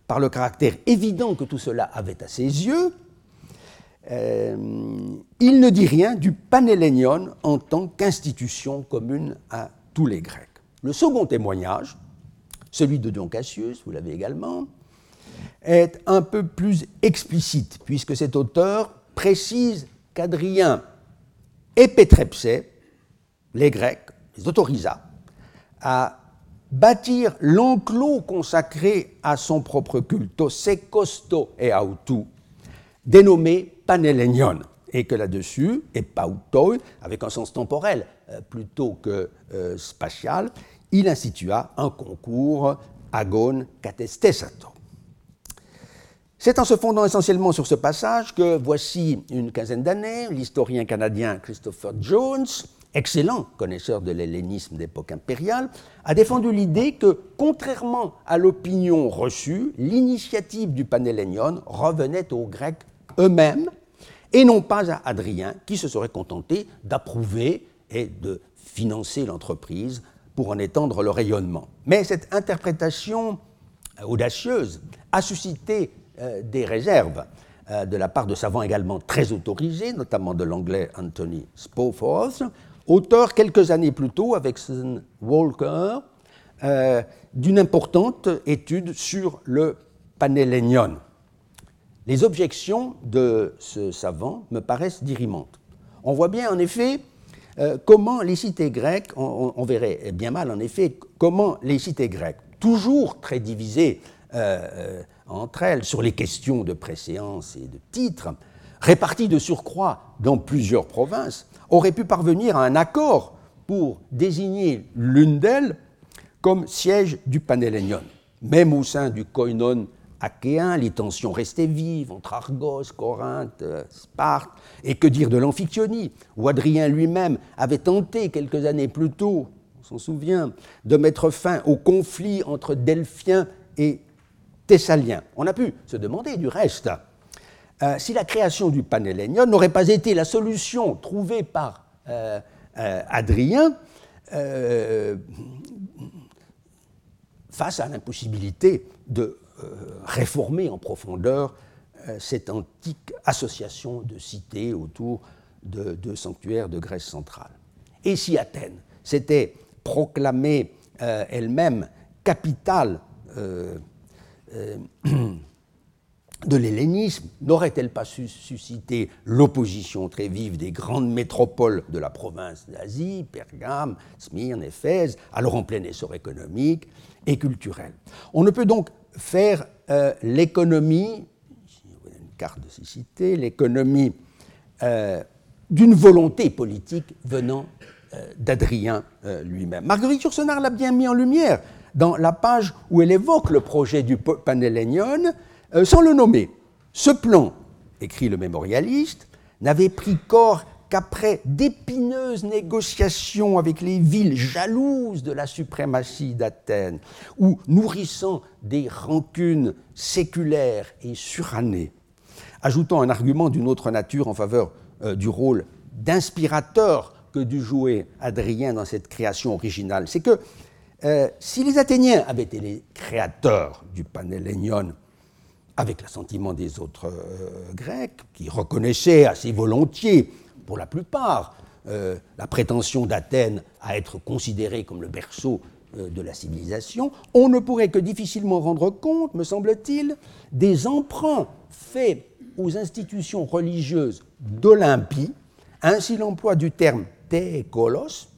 par le caractère évident que tout cela avait à ses yeux, euh, il ne dit rien du Panhellénion en tant qu'institution commune à tous les Grecs. Le second témoignage, celui de Dion Cassius, vous l'avez également, est un peu plus explicite, puisque cet auteur précise qu'Adrien et Pétrepsé, les Grecs, les autorisa à bâtir l'enclos consacré à son propre culte, Secosto et Autu, dénommé Panhellénion, et que là-dessus, et pautoi, avec un sens temporel euh, plutôt que euh, spatial, il institua un concours agone catestesato. C'est en se fondant essentiellement sur ce passage que, voici une quinzaine d'années, l'historien canadien Christopher Jones, excellent connaisseur de l'hellénisme d'époque impériale, a défendu l'idée que, contrairement à l'opinion reçue, l'initiative du Panhellénion revenait aux Grecs eux-mêmes et non pas à Adrien, qui se serait contenté d'approuver et de financer l'entreprise pour en étendre le rayonnement. Mais cette interprétation euh, audacieuse a suscité euh, des réserves euh, de la part de savants également très autorisés, notamment de l'anglais Anthony Spoforth, auteur quelques années plus tôt, avec Susan Walker, d'une importante étude sur le Panhellénion. Les objections de ce savant me paraissent dirimantes. On voit bien en effet euh, comment les cités grecques, on, verrait bien mal en effet, comment les cités grecques, toujours très divisées euh, euh, entre elles sur les questions de préséance et de titre, réparties de surcroît dans plusieurs provinces, auraient pu parvenir à un accord pour désigner l'une d'elles comme siège du Panhellénion. Même au sein du koinon achéen, les tensions restaient vives entre Argos, Corinthe, Sparte, et que dire de l'Amphiktyonie, où Adrien lui-même avait tenté quelques années plus tôt, on s'en souvient, de mettre fin au conflit entre Delphiens et Thessaliens. On a pu se demander du reste euh, si la création du Panhellénion n'aurait pas été la solution trouvée par euh, euh, Adrien face à l'impossibilité de euh, réformer en profondeur euh, cette antique association de cités autour de sanctuaires de Grèce centrale. Et si Athènes s'était proclamée euh, elle-même capitale de l'hellénisme, n'aurait-elle pas suscité l'opposition très vive des grandes métropoles de la province d'Asie, Pergame, Smyrne, Éphèse, alors en plein essor économique et culturel? On ne peut donc faire euh, l'économie, une carte de cécité, l'économie euh, d'une volonté politique venant euh, d'Adrien lui-même. Marguerite Yourcenar l'a bien mis en lumière dans la page où elle évoque le projet du Panhellénion sans le nommer. Ce plan, écrit le mémorialiste, n'avait pris corps qu'après d'épineuses négociations avec les villes jalouses de la suprématie d'Athènes, ou nourrissant des rancunes séculaires et surannées, ajoutant un argument d'une autre nature en faveur euh, du rôle d'inspirateur que dut jouer Adrien dans cette création originale, c'est que euh, si les Athéniens avaient été les créateurs du Panhellénion, avec l'assentiment des autres euh, Grecs, qui reconnaissaient assez volontiers pour la plupart, euh, la prétention d'Athènes à être considérée comme le berceau euh, de la civilisation, on ne pourrait que difficilement rendre compte, me semble-t-il, des emprunts faits aux institutions religieuses d'Olympie, ainsi l'emploi du terme thékolos,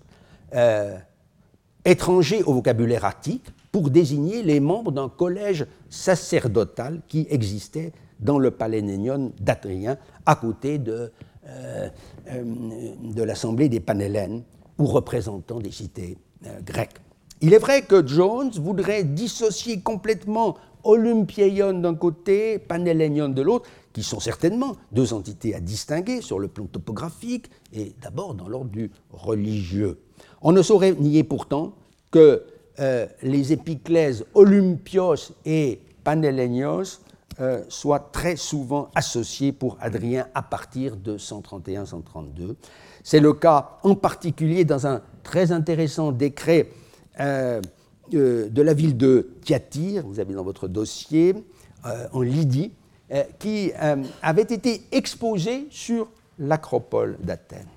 étranger au vocabulaire attique, pour désigner les membres d'un collège sacerdotal qui existait dans le Palénénion d'Adrien, à côté de euh, euh, de l'Assemblée des Panhellènes ou représentants des cités euh, grecques. Il est vrai que Jones voudrait dissocier complètement Olympieion d'un côté, Panhellénion de l'autre, qui sont certainement deux entités à distinguer sur le plan topographique et d'abord dans l'ordre du religieux. On ne saurait nier pourtant que les épiclèses Olympios et Panhellénios euh, soit très souvent associé pour Adrien à partir de 131-132. C'est le cas en particulier dans un très intéressant décret euh, euh, de la ville de Thyatire, vous avez dans votre dossier, en Lydie, qui avait été exposé sur l'acropole d'Athènes.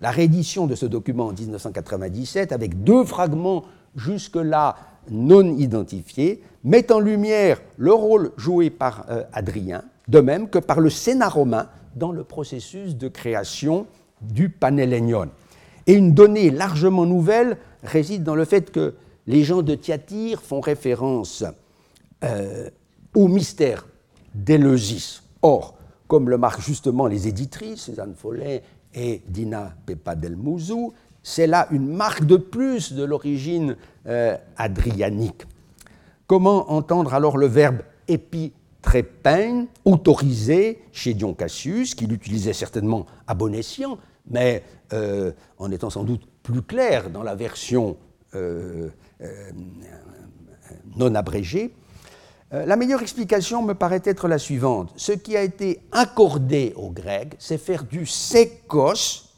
La réédition de ce document en 1997, avec deux fragments jusque-là non identifiés, met en lumière le rôle joué par euh, Adrien, de même que par le Sénat romain dans le processus de création du Panhellénion. Et une donnée largement nouvelle réside dans le fait que les gens de Thyatire font référence euh, au mystère d'Éleusis. Or, comme le marquent justement les éditrices, Suzanne Follet et Dina Pepa del Mouzou, c'est là une marque de plus de l'origine euh, adrianique. Comment entendre alors le verbe épitrépein, autorisé chez Dion Cassius, qu'il utilisait certainement à bon escient, mais euh, en étant sans doute plus clair dans la version euh, non abrégée La meilleure explication me paraît être la suivante. Ce qui a été accordé aux Grecs, c'est faire du sékos,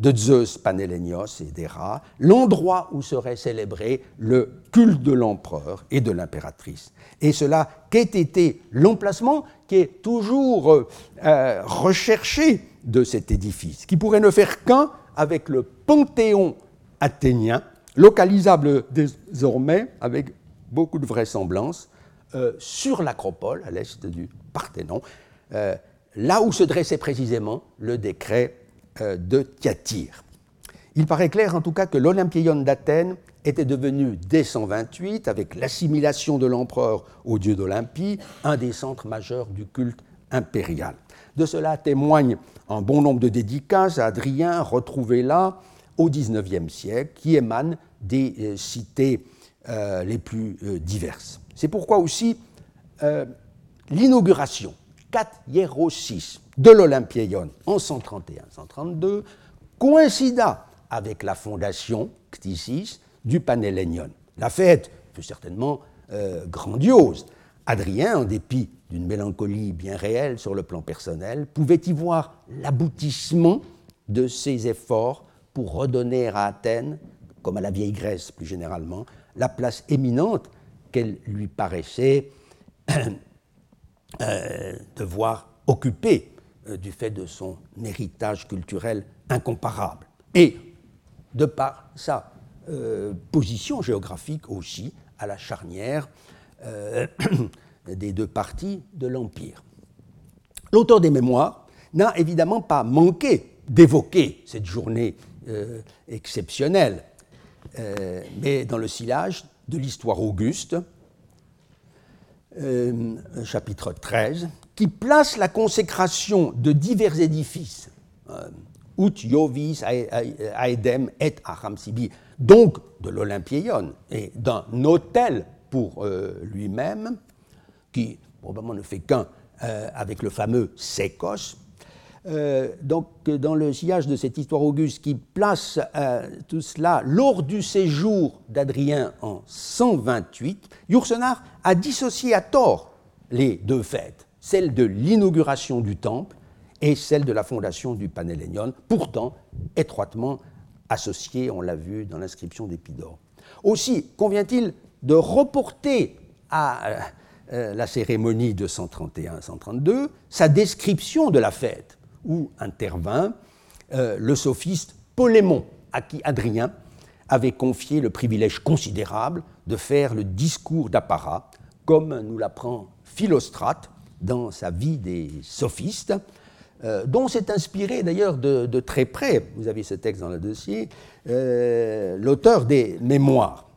de Zeus Panhellénios et d'Héra, l'endroit où serait célébré le culte de l'empereur et de l'impératrice. Et cela qu'ait été l'emplacement qui est toujours euh, euh, recherché de cet édifice, qui pourrait ne faire qu'un avec le Panthéon athénien, localisable désormais avec beaucoup de vraisemblance euh, sur l'acropole à l'est du Parthénon, là où se dressait précisément le décret euh, de Thyatire. Il paraît clair en tout cas que l'Olympieion d'Athènes était devenu dès 128, avec l'assimilation de l'empereur au dieu d'Olympie, un des centres majeurs du culte impérial. De cela témoigne un bon nombre de dédicaces à Adrien retrouvées là au XIXe siècle, qui émanent des euh, cités euh, les plus diverses. C'est pourquoi aussi l'inauguration, 4 6 de l'Olympieion en 131-132 coïncida avec la fondation Ctisis du Panhellénion. La fête fut certainement euh, grandiose. Adrien, en dépit d'une mélancolie bien réelle sur le plan personnel, pouvait y voir l'aboutissement de ses efforts pour redonner à Athènes, comme à la vieille Grèce plus généralement, la place éminente qu'elle lui paraissait euh, devoir occuper euh, du fait de son héritage culturel incomparable. Et de par sa euh, position géographique aussi à la charnière euh, des deux parties de l'Empire. L'auteur des mémoires n'a évidemment pas manqué d'évoquer cette journée exceptionnelle, mais dans le sillage de l'histoire auguste, chapitre 13, qui place la consécration de divers édifices, euh, ut Iovis aedem et Aramsibi, donc de l'Olympieion et d'un hôtel pour euh, lui-même, qui probablement ne fait qu'un euh, avec le fameux. Euh, donc, dans le sillage de cette histoire auguste qui place tout cela lors du séjour d'Adrien en 128, Yourcenar a dissocié à tort les deux fêtes, celle de l'inauguration du temple et celle de la fondation du Panhellénion, pourtant étroitement associées, on l'a vu dans l'inscription d'Épidore. Aussi, convient-il de reporter à euh, euh, la cérémonie de 131-132 sa description de la fête, où intervint euh, le sophiste Polémon, à qui Adrien avait confié le privilège considérable de faire le discours d'apparat, comme nous l'apprend Philostrate dans sa vie des sophistes, euh, dont s'est inspiré d'ailleurs de, très près, vous avez ce texte dans le dossier, euh, l'auteur des Mémoires.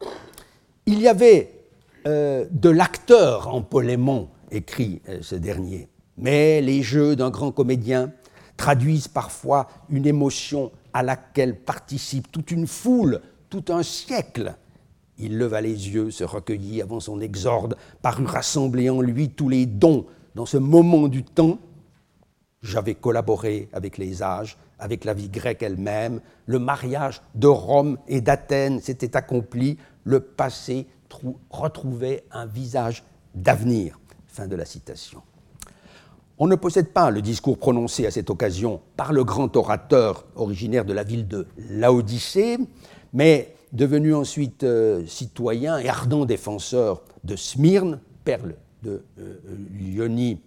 Il y avait euh, de l'acteur en Polémon, écrit ce dernier, mais les jeux d'un grand comédien traduisent parfois une émotion à laquelle participe toute une foule, tout un siècle. Il leva les yeux, se recueillit avant son exorde, parut rassembler en lui tous les dons dans ce moment du temps j'avais collaboré avec les âges, avec la vie grecque elle-même. Le mariage de Rome et d'Athènes s'était accompli. Le passé retrouvait un visage d'avenir. Fin de la citation. On ne possède pas le discours prononcé à cette occasion par le grand orateur originaire de la ville de Laodicée, mais devenu ensuite euh, citoyen et ardent défenseur de Smyrne, perle de euh, Lyonie.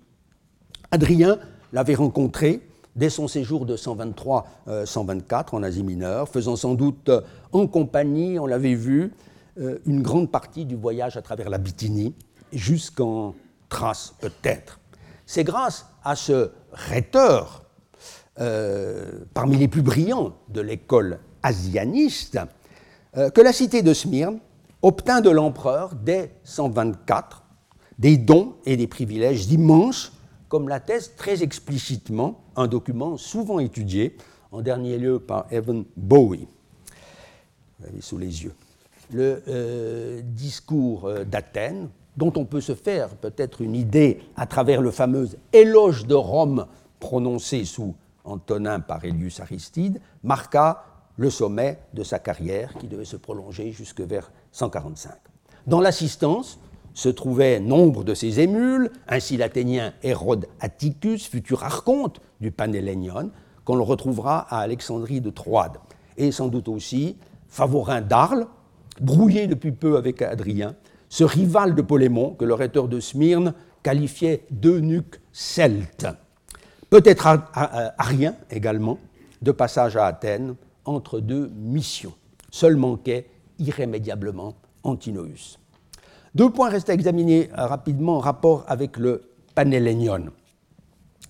Adrien l'avait rencontré dès son séjour de 123-124 euh, en Asie mineure, faisant sans doute euh, en compagnie, on l'avait vu, euh, une grande partie du voyage à travers la Bithynie, jusqu'en Thrace peut-être. C'est grâce à ce rhéteur, parmi les plus brillants de l'école asianiste, que la cité de Smyrne obtint de l'empereur dès 124 des dons et des privilèges immenses comme l'atteste très explicitement un document souvent étudié, en dernier lieu par Evan Bowie. Vous avez sous les yeux. Le euh, discours euh, d'Athènes, dont on peut se faire peut-être une idée à travers le fameux éloge de Rome prononcé sous Antonin par Elius Aristide, marqua le sommet de sa carrière qui devait se prolonger jusque vers 145. Dans l'assistance, se trouvaient nombre de ses émules, ainsi l'Athénien Hérode Atticus, futur archonte du Panhellénion, qu'on le retrouvera à Alexandrie de Troade, et sans doute aussi Favorin d'Arles, brouillé depuis peu avec Adrien, ce rival de Polémon que le de Smyrne qualifiait d'eunuque celte. Peut-être Arien également, de passage à Athènes, entre deux missions. Seul manquait irrémédiablement Antinoüs. Deux points restent à examiner rapidement en rapport avec le Panhellénion.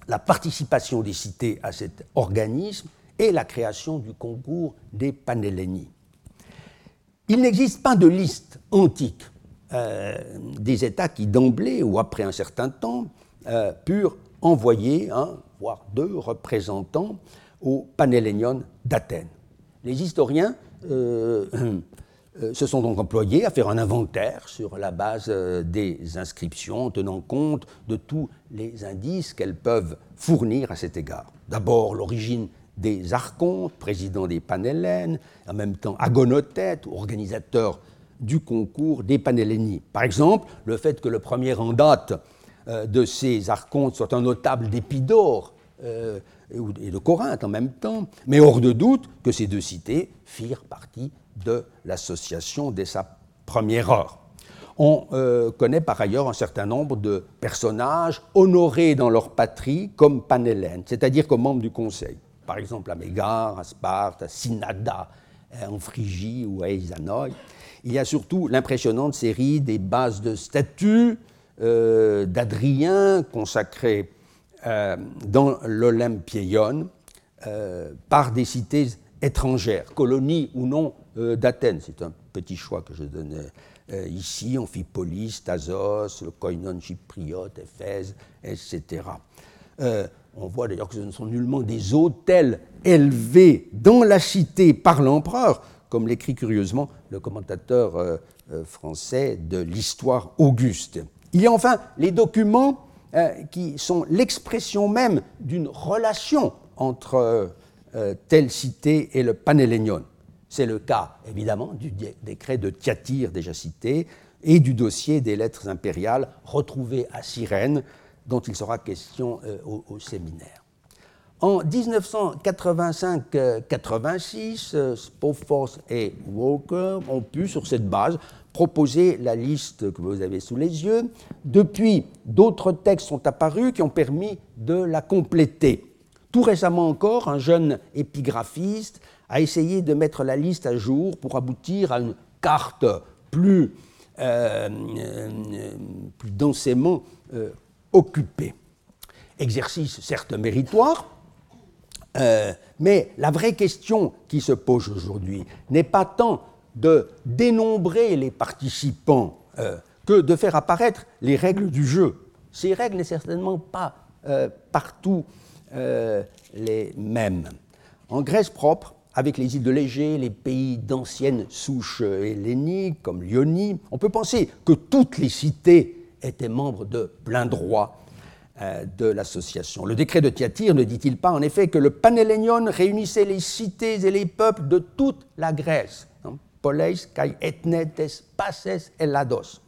La participation des cités à cet organisme et la création du concours des Panhellénies. Il n'existe pas de liste antique euh, des États qui, d'emblée ou après un certain temps, euh, purent envoyer un, voire deux représentants au Panhellénion d'Athènes. Les historiens euh, se sont donc employés à faire un inventaire sur la base euh, des inscriptions, tenant compte de tous les indices qu'elles peuvent fournir à cet égard. D'abord, l'origine des archontes, président des Panhellènes, en même temps agonothète, organisateur du concours des Panhellénies. Par exemple, le fait que le premier en date euh, de ces archontes soit un notable d'Épidore et de Corinthe en même temps, mais hors de doute que ces deux cités firent partie de l'association dès sa première heure. On euh, connaît par ailleurs un certain nombre de personnages honorés dans leur patrie comme Panhellène, c'est-à-dire comme membres du Conseil. Par exemple à Mégare, à Sparte, à Synada, en Phrygie ou à Eisanoi. Il y a surtout l'impressionnante série des bases de statues euh, d'Adrien consacrées euh, dans l'Olympieion par des cités étrangères, colonies ou non euh, d'Athènes. C'est un petit choix que je donnais euh, ici, Amphipolis, Thasos, le Koinon chypriote, Éphèse, etc. Euh, On voit d'ailleurs que ce ne sont nullement des hôtels élevés dans la cité par l'empereur, comme l'écrit curieusement le commentateur euh, français de l'histoire Auguste. Il y a enfin les documents qui sont l'expression même d'une relation entre telle cité et le Panhellénion. C'est le cas, évidemment, du décret de Thyatire déjà cité et du dossier des lettres impériales retrouvées à Cyrène, dont il sera question au séminaire. En 1985-86, euh, Spoffors et Walker ont pu, sur cette base, proposer la liste que vous avez sous les yeux. Depuis, d'autres textes sont apparus qui ont permis de la compléter. Tout récemment encore, un jeune épigraphiste a essayé de mettre la liste à jour pour aboutir à une carte plus, euh, euh, densément occupée. Exercice certes méritoire, euh, mais la vraie question qui se pose aujourd'hui n'est pas tant de dénombrer les participants euh, que de faire apparaître les règles du jeu. Ces règles n'est certainement pas euh, les mêmes. En Grèce propre, avec les îles de l'Égée, les pays d'anciennes souches helléniques comme l'Ionie, on peut penser que toutes les cités étaient membres de plein droit euh, de l'association. Le décret de Thyatire ne dit-il pas en effet que le Panhellénion réunissait les cités et les peuples de toute la Grèce hein, Poleis, kai etnetes, passes et lados.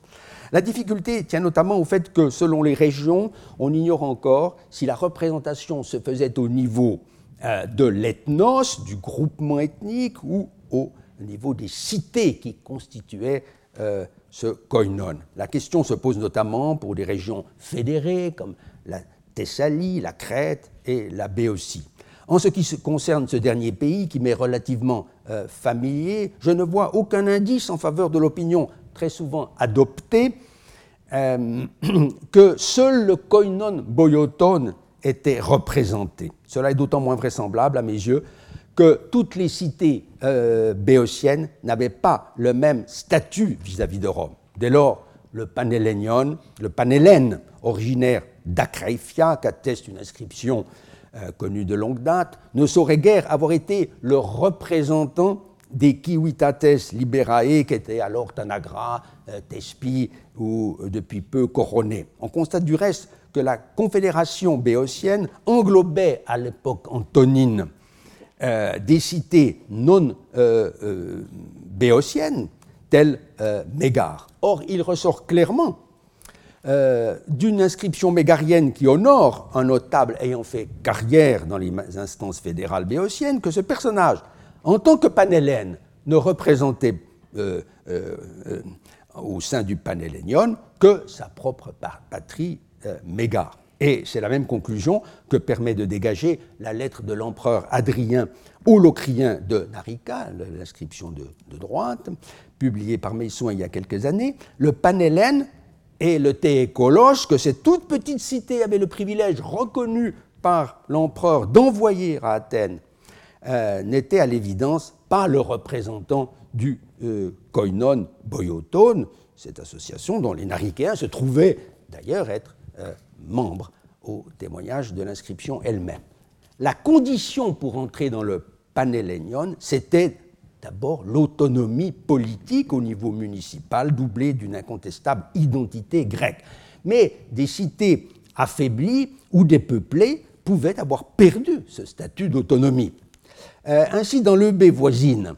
La difficulté tient notamment au fait que, selon les régions, on ignore encore si la représentation se faisait au niveau euh, de l'ethnos, du groupement ethnique, ou au niveau des cités qui constituaient euh, ce koinon. La question se pose notamment pour des régions fédérées comme la Thessalie, la Crète et la Béotie. En ce qui concerne ce dernier pays, qui m'est relativement euh, familier, je ne vois aucun indice en faveur de l'opinion très souvent adoptée euh, que seul le koinon boyoton était représenté. Cela est d'autant moins vraisemblable à mes yeux que toutes les cités euh, béotiennes n'avaient pas le même statut vis-à-vis de Rome. Dès lors, le Panhellénion, le Panhellène, originaire d'Acraïfia, qu'atteste une inscription euh, connue de longue date, ne saurait guère avoir été le représentant des Kiwitates Liberae, qui étaient alors Tanagra, euh, Tespi ou euh, depuis peu couronnés. On constate du reste que la confédération béotienne englobait à l'époque antonine des cités non béotiennes, telles Mégare. Or, il ressort clairement euh, d'une inscription mégarienne qui honore un notable ayant fait carrière dans les instances fédérales béotiennes que ce personnage, en tant que panhellène, ne représentait euh, euh, au sein du panhellénion que sa propre patrie mégare. Et c'est la même conclusion que permet de dégager la lettre de l'empereur Adrien au Locrien de Narica, l'inscription de, droite, publiée par Meisson il y a quelques années. Le panhellène et le Théécolos, que cette toute petite cité avait le privilège reconnu par l'empereur d'envoyer à Athènes, euh, n'était à l'évidence pas le représentant du euh, koinon boyoton, cette association dont les Naricéens se trouvaient d'ailleurs être euh, membres au témoignage de l'inscription elle-même. La condition pour entrer dans le Panhellénion, c'était D'abord, l'autonomie politique au niveau municipal, doublée d'une incontestable identité grecque. Mais des cités affaiblies ou dépeuplées pouvaient avoir perdu ce statut d'autonomie. Euh, ainsi, dans l'EB voisine,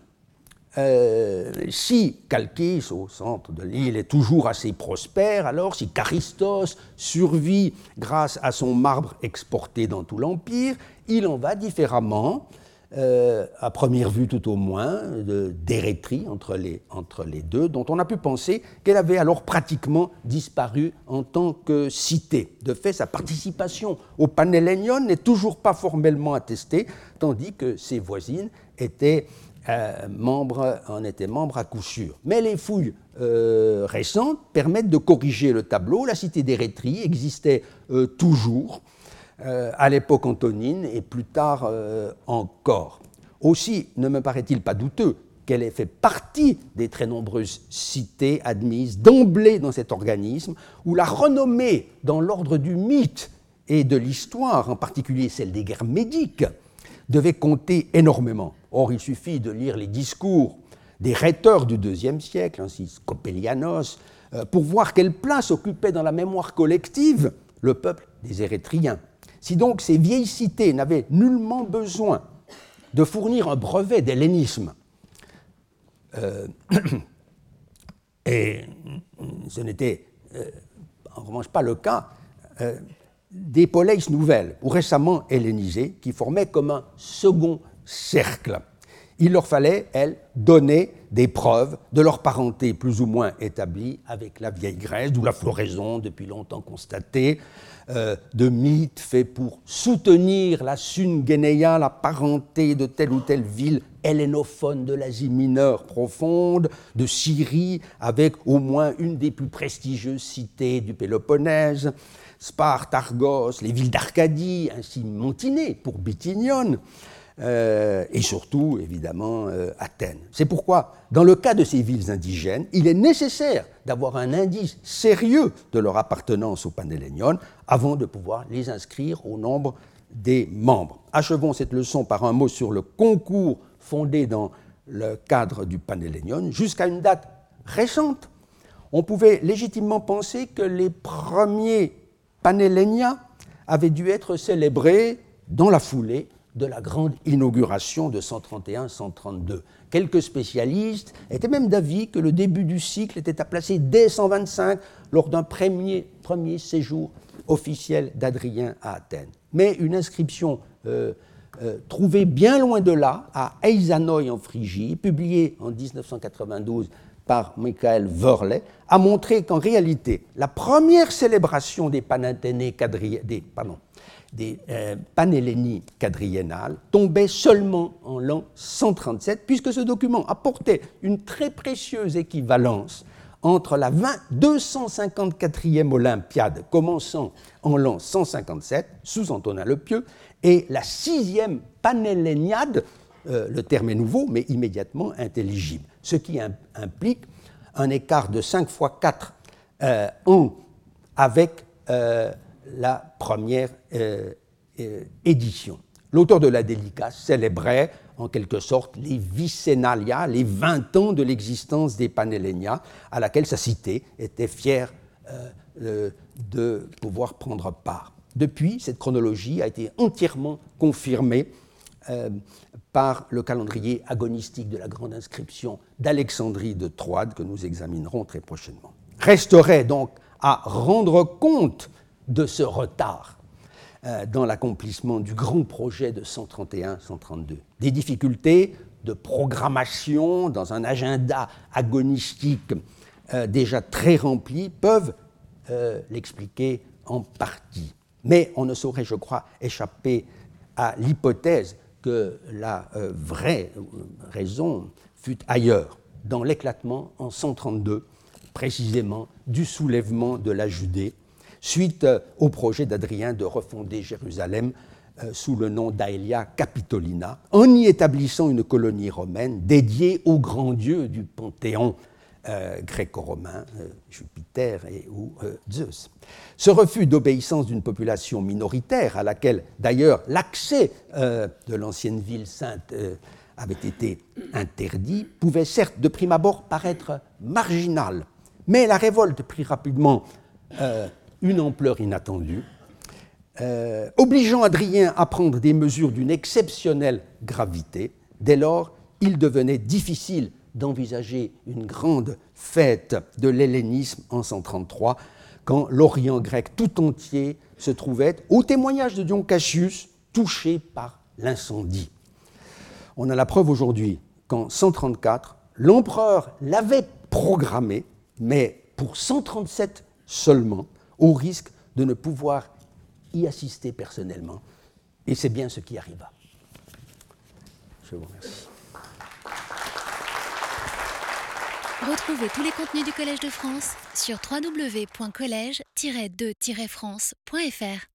euh, si Chalkis, au centre de l'île, est toujours assez prospère, alors si Charistos survit grâce à son marbre exporté dans tout l'Empire, il en va différemment euh, à première vue tout au moins, d'érétrie entre les, deux, dont on a pu penser qu'elle avait alors pratiquement disparu en tant que cité. De fait, sa participation au Panhellénion n'est toujours pas formellement attestée, tandis que ses voisines étaient euh, en étaient membres à coup sûr. Mais les fouilles euh, récentes permettent de corriger le tableau. La cité d'Érétrie existait toujours euh, à l'époque antonine et plus tard euh, encore. Aussi, ne me paraît-il pas douteux qu'elle ait fait partie des très nombreuses cités admises d'emblée dans cet organisme, où la renommée dans l'ordre du mythe et de l'histoire, en particulier celle des guerres médiques, devait compter énormément. Or, il suffit de lire les discours des rhéteurs du IIe siècle, ainsi Scopelianos, euh, pour voir quelle place occupait dans la mémoire collective le peuple des Érythriens. Si donc ces vieilles cités n'avaient nullement besoin de fournir un brevet d'hellénisme, euh, et ce n'était euh, en revanche pas le cas des poleis nouvelles ou récemment hellénisées qui formaient comme un second cercle. Il leur fallait, elles, donner des preuves de leur parenté plus ou moins établie avec la vieille Grèce, d'où la floraison depuis longtemps constatée euh, de mythes faits pour soutenir la Sungénéa, la parenté de telle ou telle ville hellénophone de l'Asie mineure profonde, de Syrie, avec au moins une des plus prestigieuses cités du Péloponnèse, Sparte, Argos, les villes d'Arcadie, ainsi Montiné pour Bithynion, euh, et surtout, évidemment, euh, Athènes. C'est pourquoi, dans le cas de ces villes indigènes, il est nécessaire d'avoir un indice sérieux de leur appartenance au Panhellénion avant de pouvoir les inscrire au nombre des membres. Achevons cette leçon par un mot sur le concours fondé dans le cadre du Panhellénion. Jusqu'à une date récente, on pouvait légitimement penser que les premiers Panhellénia avaient dû être célébrés dans la foulée de la grande inauguration de 131-132. Quelques spécialistes étaient même d'avis que le début du cycle était à placer dès 125 lors d'un premier, séjour officiel d'Adrien à Athènes. Mais une inscription euh, euh, trouvée bien loin de là, à Eizanoi en Phrygie, publiée en 1992 par Michael Verley, a montré qu'en réalité, la première célébration des Panathénées des euh, quadriennales tombait seulement en l'an 137, puisque ce document apportait une très précieuse équivalence entre la 254e Olympiade commençant en l'an 157, sous Antonin le Pieux, et la 6e Panhelléniade, euh, le terme est nouveau, mais immédiatement intelligible, ce qui implique un écart de 5 fois 4 euh, ans avec euh, la première euh, euh, édition. L'auteur de la délicace célébrait en quelque sorte les vicénalia, les 20 ans de l'existence des Panhellénia, à laquelle sa cité était fière euh, de pouvoir prendre part. Depuis, cette chronologie a été entièrement confirmée par le calendrier agonistique de la grande inscription d'Alexandrie de Troade que nous examinerons très prochainement. Resterait donc à rendre compte de ce retard euh, dans l'accomplissement du grand projet de 131-132. Des difficultés de programmation dans un agenda agonistique euh, déjà très rempli peuvent euh, l'expliquer en partie. Mais on ne saurait, je crois, échapper à l'hypothèse que la vraie raison fut ailleurs, dans l'éclatement en 132, précisément du soulèvement de la Judée suite euh, au projet d'Adrien de refonder Jérusalem euh, sous le nom d'Aelia Capitolina, en y établissant une colonie romaine dédiée au grand dieu du panthéon euh, gréco-romain, Jupiter et ou Zeus. Ce refus d'obéissance d'une population minoritaire, à laquelle d'ailleurs l'accès de l'ancienne ville sainte avait été interdit, pouvait certes de prime abord paraître marginal, mais la révolte prit rapidement une ampleur inattendue, euh, obligeant Adrien à prendre des mesures d'une exceptionnelle gravité. Dès lors, il devenait difficile d'envisager une grande fête de l'hellénisme en 133, quand l'Orient grec tout entier se trouvait, au témoignage de Dion Cassius, touché par l'incendie. On a la preuve aujourd'hui qu'en 134, l'empereur l'avait programmé, mais pour 137 seulement, au risque de ne pouvoir y assister personnellement. Et c'est bien ce qui arriva. Je vous remercie. Retrouvez tous les contenus du Collège de France sur www.colège-2-france.fr.